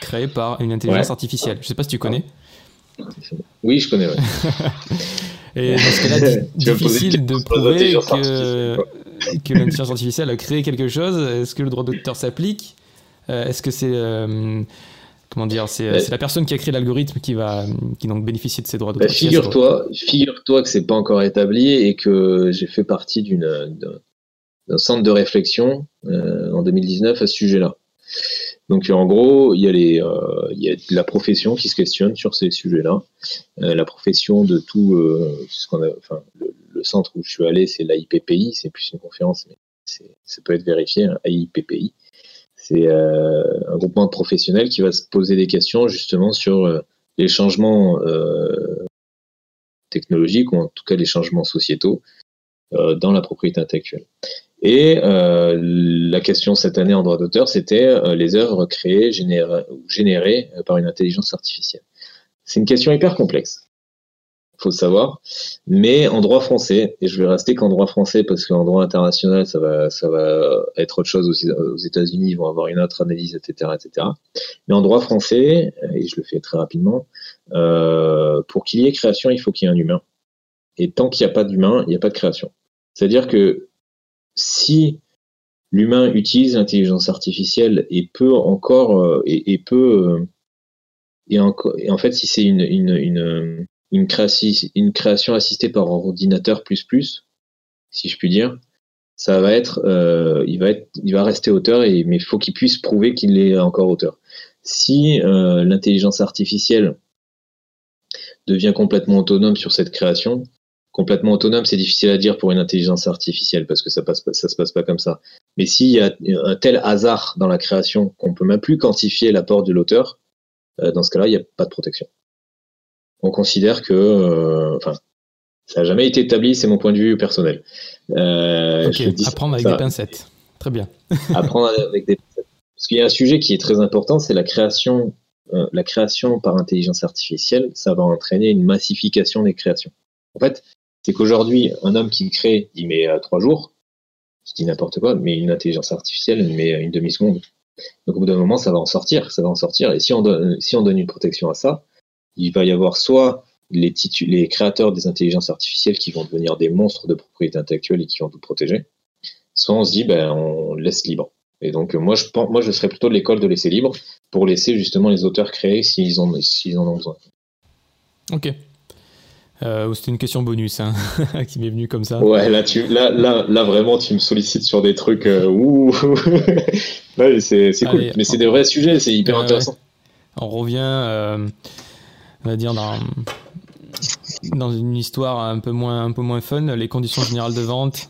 créés par une intelligence artificielle. Je sais pas si tu connais. Oui, je connais. Et dans ce cas-là, difficile de prouver que, que l'intelligence artificielle a créé quelque chose. Est-ce que le droit d'auteur s'applique? Est-ce que c'est comment dire, c'est la personne qui a créé l'algorithme qui va qui donc bénéficier de ces droits d'auteur. Bah, figure-toi, figure-toi que c'est pas encore établi et que j'ai fait partie d'un centre de réflexion euh, en 2019 à ce sujet-là. Donc en gros, il y, a les, euh, il y a la profession qui se questionne sur ces sujets-là. Euh, la profession de tout, ce qu'on a, enfin, le, centre où je suis allé, c'est l'AIPPI, c'est plus une conférence, mais ça peut être vérifié, hein, AIPPI. C'est euh, un groupement de professionnels qui va se poser des questions justement sur euh, les changements euh, technologiques ou en tout cas les changements sociétaux dans la propriété intellectuelle. Et la question cette année en droit d'auteur, c'était les œuvres créées ou générées par une intelligence artificielle. C'est une question hyper complexe faut le savoir. Mais en droit français, et je vais rester qu'en droit français parce qu'en droit international, ça va, ça va être autre chose aux, États-Unis, ils vont avoir une autre analyse, etc., etc. Mais en droit français, et je le fais très rapidement, euh, pour qu'il y ait création, il faut qu'il y ait un humain. Et tant qu'il n'y a pas d'humain, il n'y a pas de création. C'est-à-dire que si l'humain utilise l'intelligence artificielle et peut encore euh, et, peut euh, et, en fait si c'est une, une une, une création assistée par ordinateur plus plus, si je puis dire, ça va être, euh, il va être, il va rester auteur et mais il faut qu'il puisse prouver qu'il est encore auteur. Si euh, l'intelligence artificielle devient complètement autonome sur cette création, complètement autonome, c'est difficile à dire pour une intelligence artificielle parce que ça passe, se passe pas comme ça. Mais s'il y a un tel hasard dans la création qu'on peut même plus quantifier l'apport de l'auteur, euh, dans ce cas-là, il n'y a pas de protection on considère que, euh, enfin, ça n'a jamais été établi, c'est mon point de vue personnel. Euh, apprendre avec des pincettes. Très bien. apprendre avec des pincettes. Parce qu'il y a un sujet qui est très important, c'est la création, euh, la création par intelligence artificielle. Ça va entraîner une massification des créations. En fait, c'est qu'aujourd'hui, un homme qui crée, il met trois jours. Je dis n'importe quoi, mais une intelligence artificielle, il met une demi-seconde. Donc au bout d'un moment, ça va en sortir, ça va en sortir. Et si on donne, si on donne une protection à ça, il va y avoir soit les, les créateurs des intelligences artificielles qui vont devenir des monstres de propriété intellectuelle et qui vont tout protéger, soit on se dit, ben, on laisse libre. Et donc, moi, je, moi, je serais plutôt de l'école de laisser libre pour laisser justement les auteurs créer s'ils en, s'ils en ont besoin. Ok. Euh, C'était une question bonus hein, qui m'est venue comme ça. Ouais, là, tu, là, là, là, vraiment, tu me sollicites sur des trucs. Euh, ouh c'est cool. Mais c'est des vrais sujets, c'est hyper intéressant. On revient, euh, on va dire, dans, dans une histoire un peu, moins, un peu moins fun, les conditions générales de vente.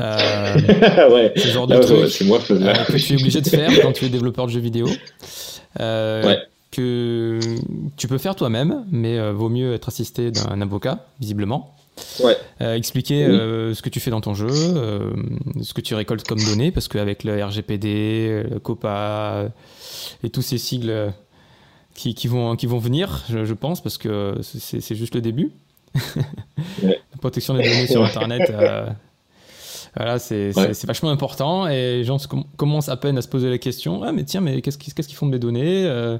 Euh, ouais. Ce genre de ah, truc ouais, moi, euh, que tu es obligé de faire quand tu es développeur de jeux vidéo. Euh, ouais. Que tu peux faire toi-même, mais vaut mieux être assisté d'un avocat, visiblement. Expliquer Oui. ce que tu fais dans ton jeu, ce que tu récoltes comme données, parce qu'avec le RGPD, le COPA et tous ces sigles qui, qui vont, qui vont venir, je, je pense, parce que c'est juste le début. La protection des données sur Internet, euh, voilà, c'est Ouais. vachement important et les gens com- commencent à peine à se poser la question Ah, mais tiens, mais qu'est-ce qu'ils qu'est-ce qu'ils font de mes données Euh,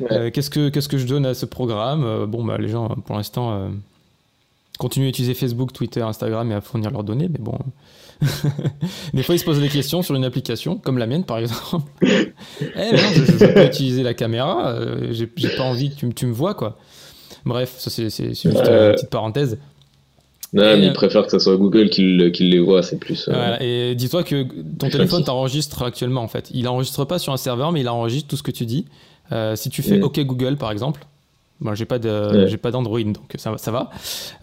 Ouais. euh, Qu'est-ce que qu'est-ce que je donne à ce programme Bon, bah, les gens, pour l'instant, continuent à utiliser Facebook, Twitter, Instagram et à fournir leurs données, mais bon. Des fois, ils se posent des questions sur une application, comme la mienne par exemple. Eh non, je ne veux pas utiliser la caméra, euh, j'ai pas envie que tu, me- tu me vois, quoi. Bref, ça c'est juste Euh, une petite parenthèse. Non, mais euh, il préfère que ça soit Google qui, le- qui les voit, c'est plus. euh, Voilà, et dis-toi que ton téléphone t'enregistre actuellement en fait. Il enregistre pas sur un serveur, mais il enregistre tout ce que tu dis. Euh, si tu fais Mm. OK Google par exemple, moi j'ai pas de, Ouais. j'ai pas d'Android donc ça, va- ça va.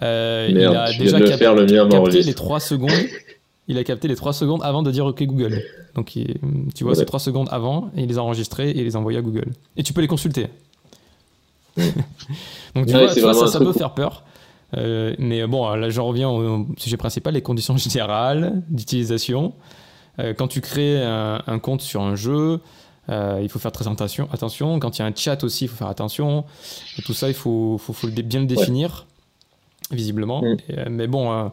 Euh, il Merde, a je viens déjà de le cap- faire, le mien capté les 3 secondes. Il a capté les 3 secondes avant de dire OK Google. Donc il- tu vois, Ouais. c'est 3 secondes avant et il les a enregistrés et il les a envoyés à Google. Et tu peux les consulter. donc tu Ouais, vois, tu ça, ça peut faire peur. Euh, mais bon, là j'en reviens au sujet principal, les conditions générales d'utilisation. Euh, quand tu crées un, un compte sur un jeu, euh, il faut faire très attention. attention. Quand il y a un chat aussi, il faut faire attention. Et tout ça, il faut, bien le définir, visiblement. Mm. Et, mais bon,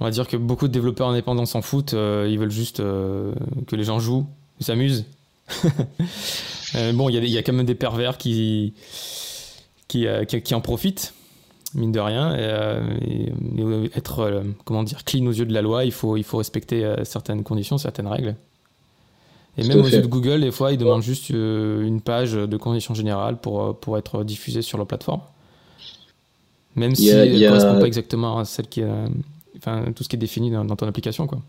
on va dire que beaucoup de développeurs indépendants s'en foutent. euh, ils veulent juste euh, que les gens jouent, s'amusent. Euh, bon, il y, a y a quand même des pervers qui, qui, qui, qui en profitent, mine de rien. Et, être, comment dire, clean aux yeux de la loi, il faut, il faut respecter certaines conditions, certaines règles. Et même aux yeux de Google, des fois, ils demandent juste une page de conditions générales pour, pour être diffusée sur leur plateforme. Même si a- elle ne a- correspond pas exactement à celle qui est, tout ce qui est défini dans, ton application. Quoi.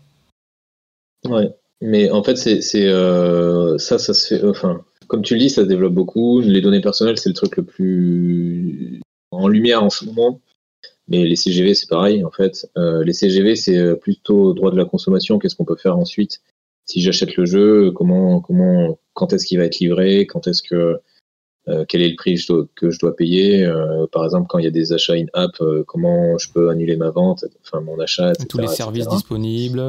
Ouais, mais en fait, c'est, euh, ça, ça se fait. Enfin, comme tu le dis, ça se développe beaucoup. Les données personnelles, c'est le truc le plus en lumière en ce moment. Mais les CGV, c'est pareil, en fait. Euh, les CGV, c'est euh, plutôt droit de la consommation. Qu'est-ce qu'on peut faire ensuite? Si j'achète le jeu, comment, comment, quand est-ce qu'il va être livré? Quand est-ce que euh, quel est le prix que je dois, que je dois payer Euh, Par exemple, quand il y a des achats in-app, euh, comment je peux annuler ma vente, enfin mon achat, etc. Tous les services etc. disponibles.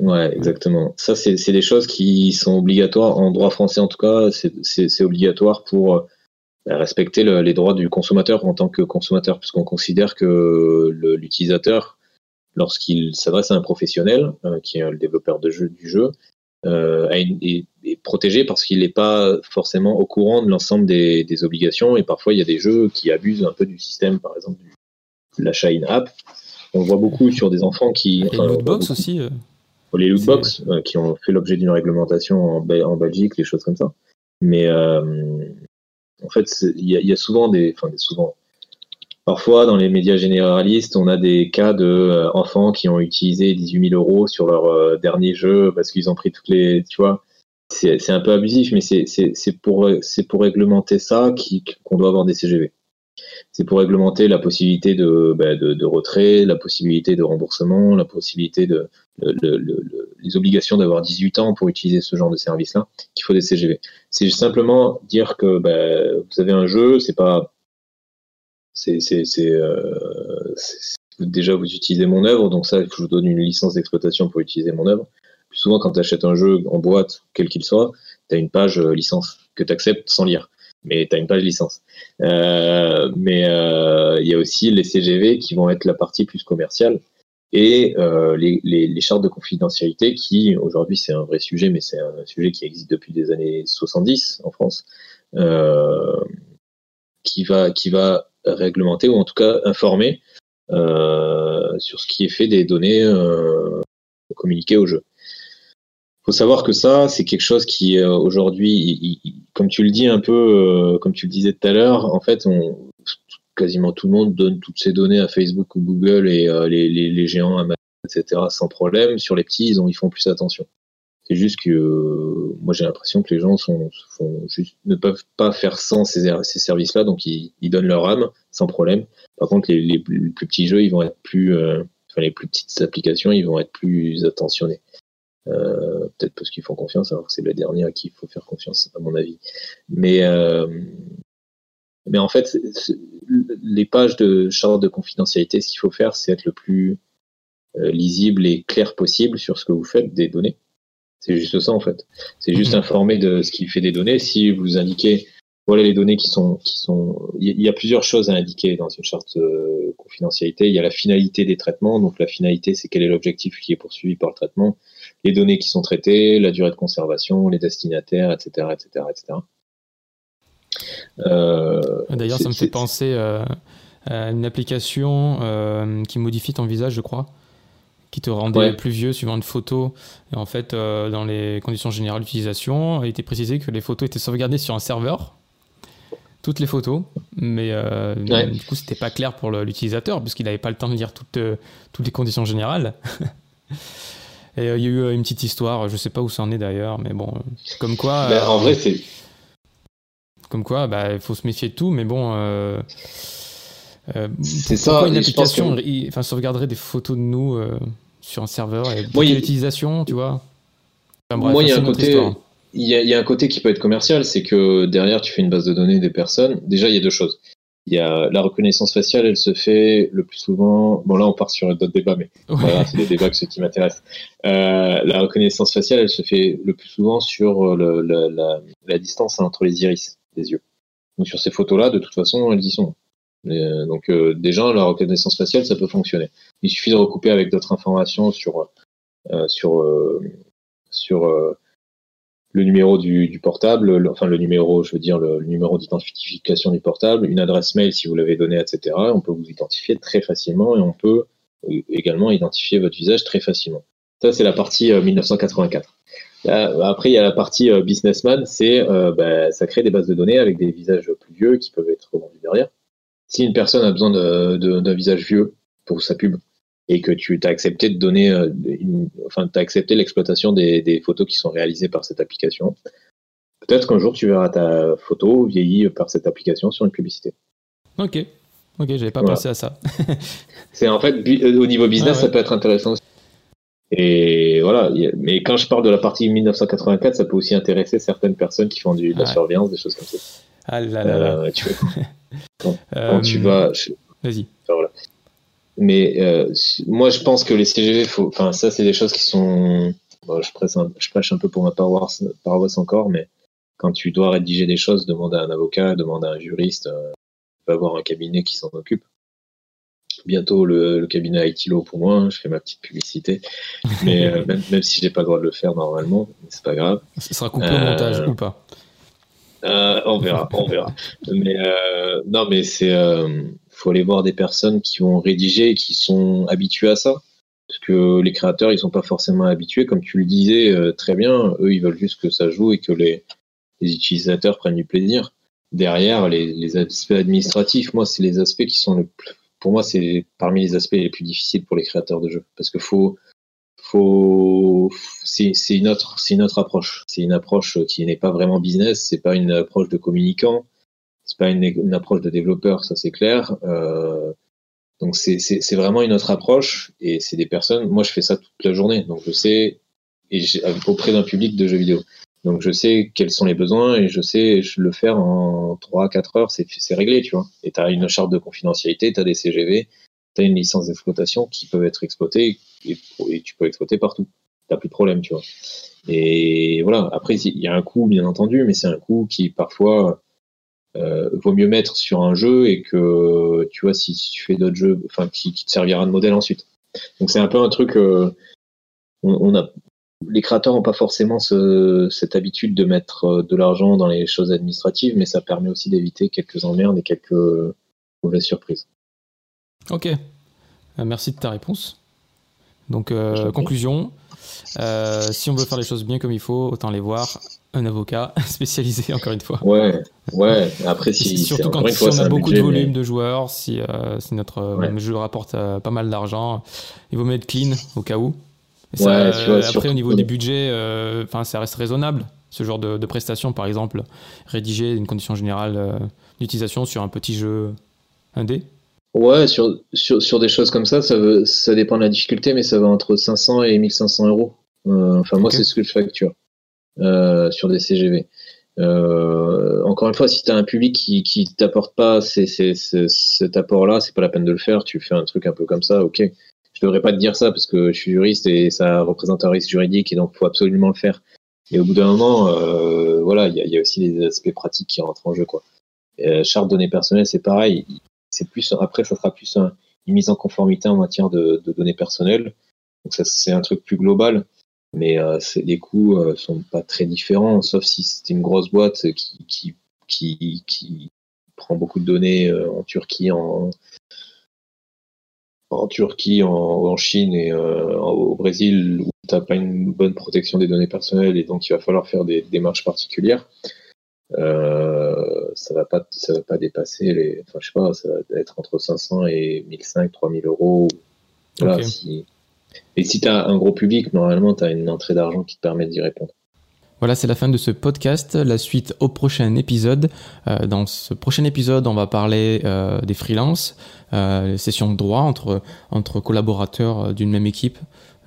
Ouais, exactement. Ça, c'est des choses qui sont obligatoires en droit français, en tout cas. C'est- obligatoire pour bah, respecter le- les droits du consommateur en tant que consommateur, puisqu'on considère que l'utilisateur, lorsqu'il s'adresse à un professionnel, qui est le développeur de jeu, du jeu, est, est protégé parce qu'il n'est pas forcément au courant de l'ensemble des, des obligations. Et parfois, il y a des jeux qui abusent un peu du système, par exemple, du- de l'achat in-app. On le voit beaucoup sur des enfants qui. Les enfin, lootbox aussi. euh, les lootbox euh, qui ont fait l'objet d'une réglementation en, Bel- en Belgique, les choses comme ça. Mais euh, en fait, c'est- il y, a- il y a souvent des, enfin des souvent. Parfois, dans les médias généralistes, on a des cas de euh, enfants qui ont utilisé 18 000 euros sur leur euh, dernier jeu parce qu'ils ont pris toutes les, tu vois. C'est un peu abusif, mais c'est pour c'est pour réglementer ça qu'on doit avoir des CGV. C'est pour réglementer la possibilité de, bah, de, de retrait, la possibilité de remboursement, la possibilité de le- les obligations d'avoir 18 ans pour utiliser ce genre de service-là, qu'il faut des CGV. C'est simplement dire que bah, vous avez un jeu, c'est pas, euh, c'est- déjà vous utilisez mon œuvre, donc ça, je vous donne une licence d'exploitation pour utiliser mon œuvre. Plus souvent, quand tu achètes un jeu en boîte, quel qu'il soit, tu as une page euh, licence que tu acceptes sans lire, mais tu as une page licence. Euh, mais euh, il y a aussi les CGV qui vont être la partie plus commerciale et les, les, chartes de confidentialité qui, aujourd'hui, c'est un vrai sujet, mais c'est un sujet qui existe depuis des années 70 en France, qui, va, qui va réglementer ou en tout cas informer sur ce qui est fait des données communiquées au jeu faut savoir que ça, c'est quelque chose qui euh, aujourd'hui, comme tu le dis un peu, euh, comme tu le disais tout à l'heure, en fait, quasiment tout le monde donne toutes ses données à Facebook ou Google et euh, les, les, les, géants, etc. sans problème. Sur les petits, ils, ont, ils font plus attention. C'est juste que moi j'ai l'impression que les gens sont, juste, ne peuvent pas faire sans ces, ces services-là, donc ils, ils, donnent leur âme sans problème. Par contre, les, plus, petits jeux, ils vont être plus, enfin les plus petites applications, ils vont être plus attentionnés. Euh, peut-être parce qu'ils font confiance, alors que c'est la dernière à qui il faut faire confiance, à mon avis. Mais, euh, en fait, les pages de charte de confidentialité, ce qu'il faut faire, c'est être le plus euh, lisible et clair possible sur ce que vous faites des données. C'est juste ça en fait. C'est juste mhm. informer de ce qui fait des données. Si vous indiquez voilà les données qui sont qui sont. Il y a plusieurs choses à indiquer dans une charte de confidentialité. Il y a la finalité des traitements. Donc la finalité, c'est quel est l'objectif qui est poursuivi par le traitement les données qui sont traitées, la durée de conservation, les destinataires, etc. etc., etc. D'ailleurs, ça me fait penser euh, à une application euh, qui modifie ton visage, je crois, qui te rendait plus vieux suivant une photo. Et en fait, euh, dans les conditions générales d'utilisation, il était précisé que les photos étaient sauvegardées sur un serveur toutes les photos, mais du coup, c'était pas clair pour l'utilisateur, puisqu'il n'avait pas le temps de lire toutes, toutes les conditions générales. Et euh, il y a eu euh, une petite histoire, je sais pas où ça en est d'ailleurs, mais bon, comme quoi. Ben, en vrai, c'est. Comme quoi, bah, il faut se méfier de tout, mais bon. c'est ça. Une application, enfin, sauvegarderait des photos de nous sur un serveur et moi, l'utilisation, tu vois. moi, il y a un côté. Il y, il y, a, un côté qui peut être commercial, c'est que derrière, tu fais une base de données des personnes. Déjà, il y a deux choses. Il y a la reconnaissance faciale, elle se fait le plus souvent. Bon, là, on part sur d'autres débats, mais voilà, c'est des débats que ceux qui m'intéressent. Euh, la reconnaissance faciale, elle se fait le plus souvent sur le, la, la, distance entre les iris des yeux. Donc, sur ces photos-là, de toute façon, elles y sont. Euh, donc, euh, déjà, la reconnaissance faciale, ça peut fonctionner. Il suffit de recouper avec d'autres informations sur euh, sur euh, sur le numéro du, portable, enfin le numéro, je veux dire le, numéro d'identification du portable, une adresse mail si vous l'avez donné, etc. On peut vous identifier très facilement et on peut euh, également identifier votre visage très facilement. Ça, c'est la partie 1984. Euh, après, il y a la partie euh, businessman, c'est bah, ça crée des bases de données avec des visages plus vieux qui peuvent être vendus derrière. Si une personne a besoin d'un visage vieux pour sa pub, et que tu as accepté de donner, euh, enfin, tu as accepté l'exploitation des, des, photos qui sont réalisées par cette application. Peut-être qu'un jour tu verras ta photo vieillie par cette application sur une publicité. Ok, ok, j'avais pas pensé à ça. c'est en fait euh, au niveau business, ah ça peut être intéressant. Aussi. Et voilà, mais quand je parle de la partie 1984, ça peut aussi intéresser certaines personnes qui font du, de la surveillance, des choses comme ça. Ah là là. Euh, tu quand, quand tu vas. Vas-y. voilà. Mais euh, moi, je pense que les CGV, faut, enfin, ça, c'est des choses qui sont. je, presse un, je prêche un peu pour ma paroisse, paroisse encore, mais quand tu dois rédiger des choses, demande à un avocat, demande à un juriste, euh, va avoir un cabinet qui s'en occupe. Bientôt, le, le cabinet ITILO pour moi, hein, je fais ma petite publicité, mais euh, même, même, si j'ai pas le droit de le faire normalement, c'est pas grave. Ce sera coupé au montage ou pas? On verra, on verra. mais non, mais c'est faut aller voir des personnes qui ont rédigé et qui sont habituées à ça. Parce que les créateurs, ils sont pas forcément habitués. Comme tu le disais euh, très bien, eux, ils veulent juste que ça joue et que les, utilisateurs prennent du plaisir. Derrière, les, aspects administratifs, moi, c'est les aspects qui sont le plus, pour moi, c'est parmi les aspects les plus difficiles pour les créateurs de jeux. Parce que faut, faut, c'est une autre, c'est une autre approche. C'est une approche qui n'est pas vraiment business. C'est pas une approche de communicant c'est pas une, approche de développeur, ça c'est clair. Euh, donc c'est vraiment une autre approche et c'est des personnes. Moi, je fais ça toute la journée, donc je sais et auprès d'un public de jeux vidéo. Donc je sais quels sont les besoins et je sais je le faire en 3-4 heures, c'est réglé, tu vois. Et tu as une charte de confidentialité, tu as des CGV, tu as une licence d'exploitation qui peuvent être exploitées et, et, tu peux exploiter partout. Tu plus de problème, tu vois. Et voilà, après, il y a un coût, bien entendu, mais c'est un coût qui parfois euh, vaut mieux mettre sur un jeu et que tu vois si, tu fais d'autres jeux, enfin qui, te servira de modèle ensuite. Donc c'est un peu un truc. on, a, les créateurs n'ont pas forcément cette habitude de mettre de l'argent dans les choses administratives, mais ça permet aussi d'éviter quelques emmerdes et quelques mauvaises surprises. Ok. Merci de ta réponse. Donc, conclusion, euh, si on veut faire les choses bien comme il faut, autant les voir un avocat spécialisé encore une fois. Ouais, ouais. Après, si surtout quand on a beaucoup de volume de joueurs, si, euh, si notre euh, jeu rapporte pas mal d'argent, il vaut mieux être clean au cas où. après, au niveau des budgets, enfin, ça reste raisonnable. Ce genre de, de prestations, par exemple, rédiger une condition générale d'utilisation sur un petit jeu indé, Ouais, sur, sur, sur, des choses comme ça, ça, veut, ça dépend de la difficulté, mais ça va entre 500 et 1500 euros. Euh, enfin, moi, c'est ce que je facture euh, sur des CGV. Euh, encore une fois, si tu as un public qui, qui t'apporte pas cet apport-là, c'est pas la peine de le faire. Tu fais un truc un peu comme ça, ok. Je devrais pas te dire ça parce que je suis juriste et ça représente un risque juridique et donc faut absolument le faire. Et au bout d'un moment, euh, voilà, il y a, aussi des aspects pratiques qui rentrent en jeu, quoi. Euh, charte données personnelles, c'est pareil c'est plus après ça sera plus une mise en conformité en matière de, données personnelles. Donc ça c'est un truc plus global, mais euh, les coûts euh, sont pas très différents, sauf si c'est une grosse boîte qui, qui, qui, prend beaucoup de données euh, en Turquie, en, en Turquie, en, Chine et au Brésil où tu n'as pas une bonne protection des données personnelles et donc il va falloir faire des démarches particulières. Euh, ça va pas, ça va pas dépasser les, enfin je sais pas, ça va être entre 500 et 1500, 3000 euros. Voilà, si... Et si tu as un gros public, normalement, tu as une entrée d'argent qui te permet d'y répondre. Voilà, c'est la fin de ce podcast. La suite au prochain épisode. Euh, dans ce prochain épisode, on va parler euh, des freelances, euh, les sessions de droit entre, entre collaborateurs d'une même équipe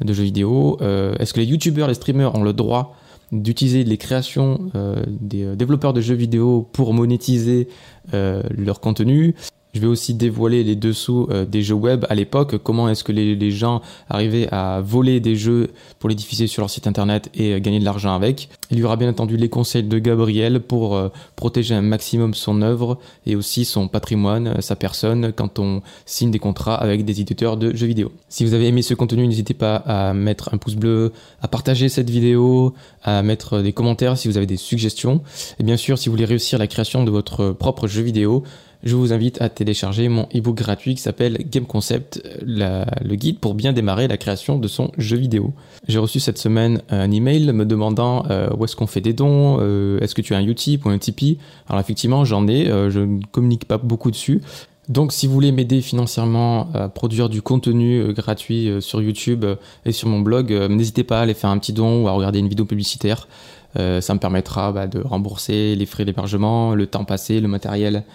de jeux vidéo. Est-ce que les youtubeurs, les streamers ont le droit d'utiliser les créations des développeurs de jeux vidéo pour monétiser leur contenu? Je vais aussi dévoiler les dessous euh, des jeux web à l'époque, comment est-ce que les, gens arrivaient à voler des jeux pour les diffuser sur leur site internet et euh, gagner de l'argent avec? Il y aura bien entendu les conseils de Gabriel pour euh, protéger un maximum son œuvre et aussi son patrimoine, sa personne, quand on signe des contrats avec des éditeurs de jeux vidéo. Si vous avez aimé ce contenu, n'hésitez pas à mettre un pouce bleu, à partager cette vidéo, à mettre des commentaires si vous avez des suggestions. Et bien sûr, si vous voulez réussir la création de votre propre jeu vidéo, je vous invite à télécharger mon ebook gratuit qui s'appelle Game Concept, le guide pour bien démarrer la création de son jeu vidéo. J'ai reçu cette semaine un email me demandant euh, où est-ce qu'on fait des dons, euh, est-ce que tu as un Utip ou un Tipeee? Alors effectivement j'en ai, euh, je ne communique pas beaucoup dessus. Donc si vous voulez m'aider financièrement à produire du contenu gratuit sur YouTube et sur mon blog, n'hésitez pas à aller faire un petit don ou à regarder une vidéo publicitaire. ça me permettra bah, de rembourser les frais d'hébergement, le temps passé, le matériel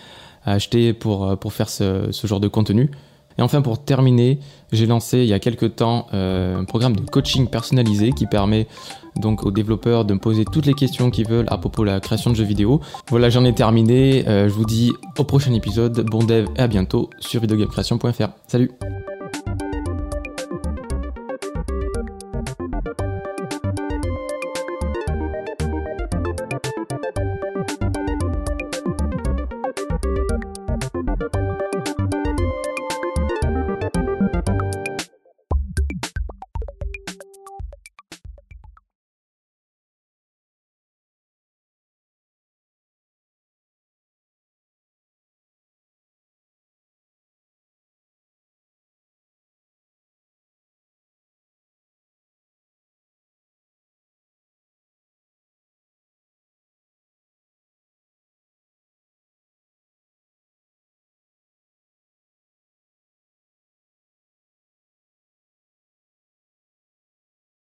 à acheter pour, euh, faire ce, ce, genre de contenu. Et enfin, pour terminer, j'ai lancé il y a quelques temps euh, un programme de coaching personnalisé qui permet donc aux développeurs de me poser toutes les questions qu'ils veulent à propos de la création de jeux vidéo. Voilà, j'en ai terminé. Euh, je vous dis au prochain épisode. Bon dev et à bientôt sur videogamecreation.fr. Salut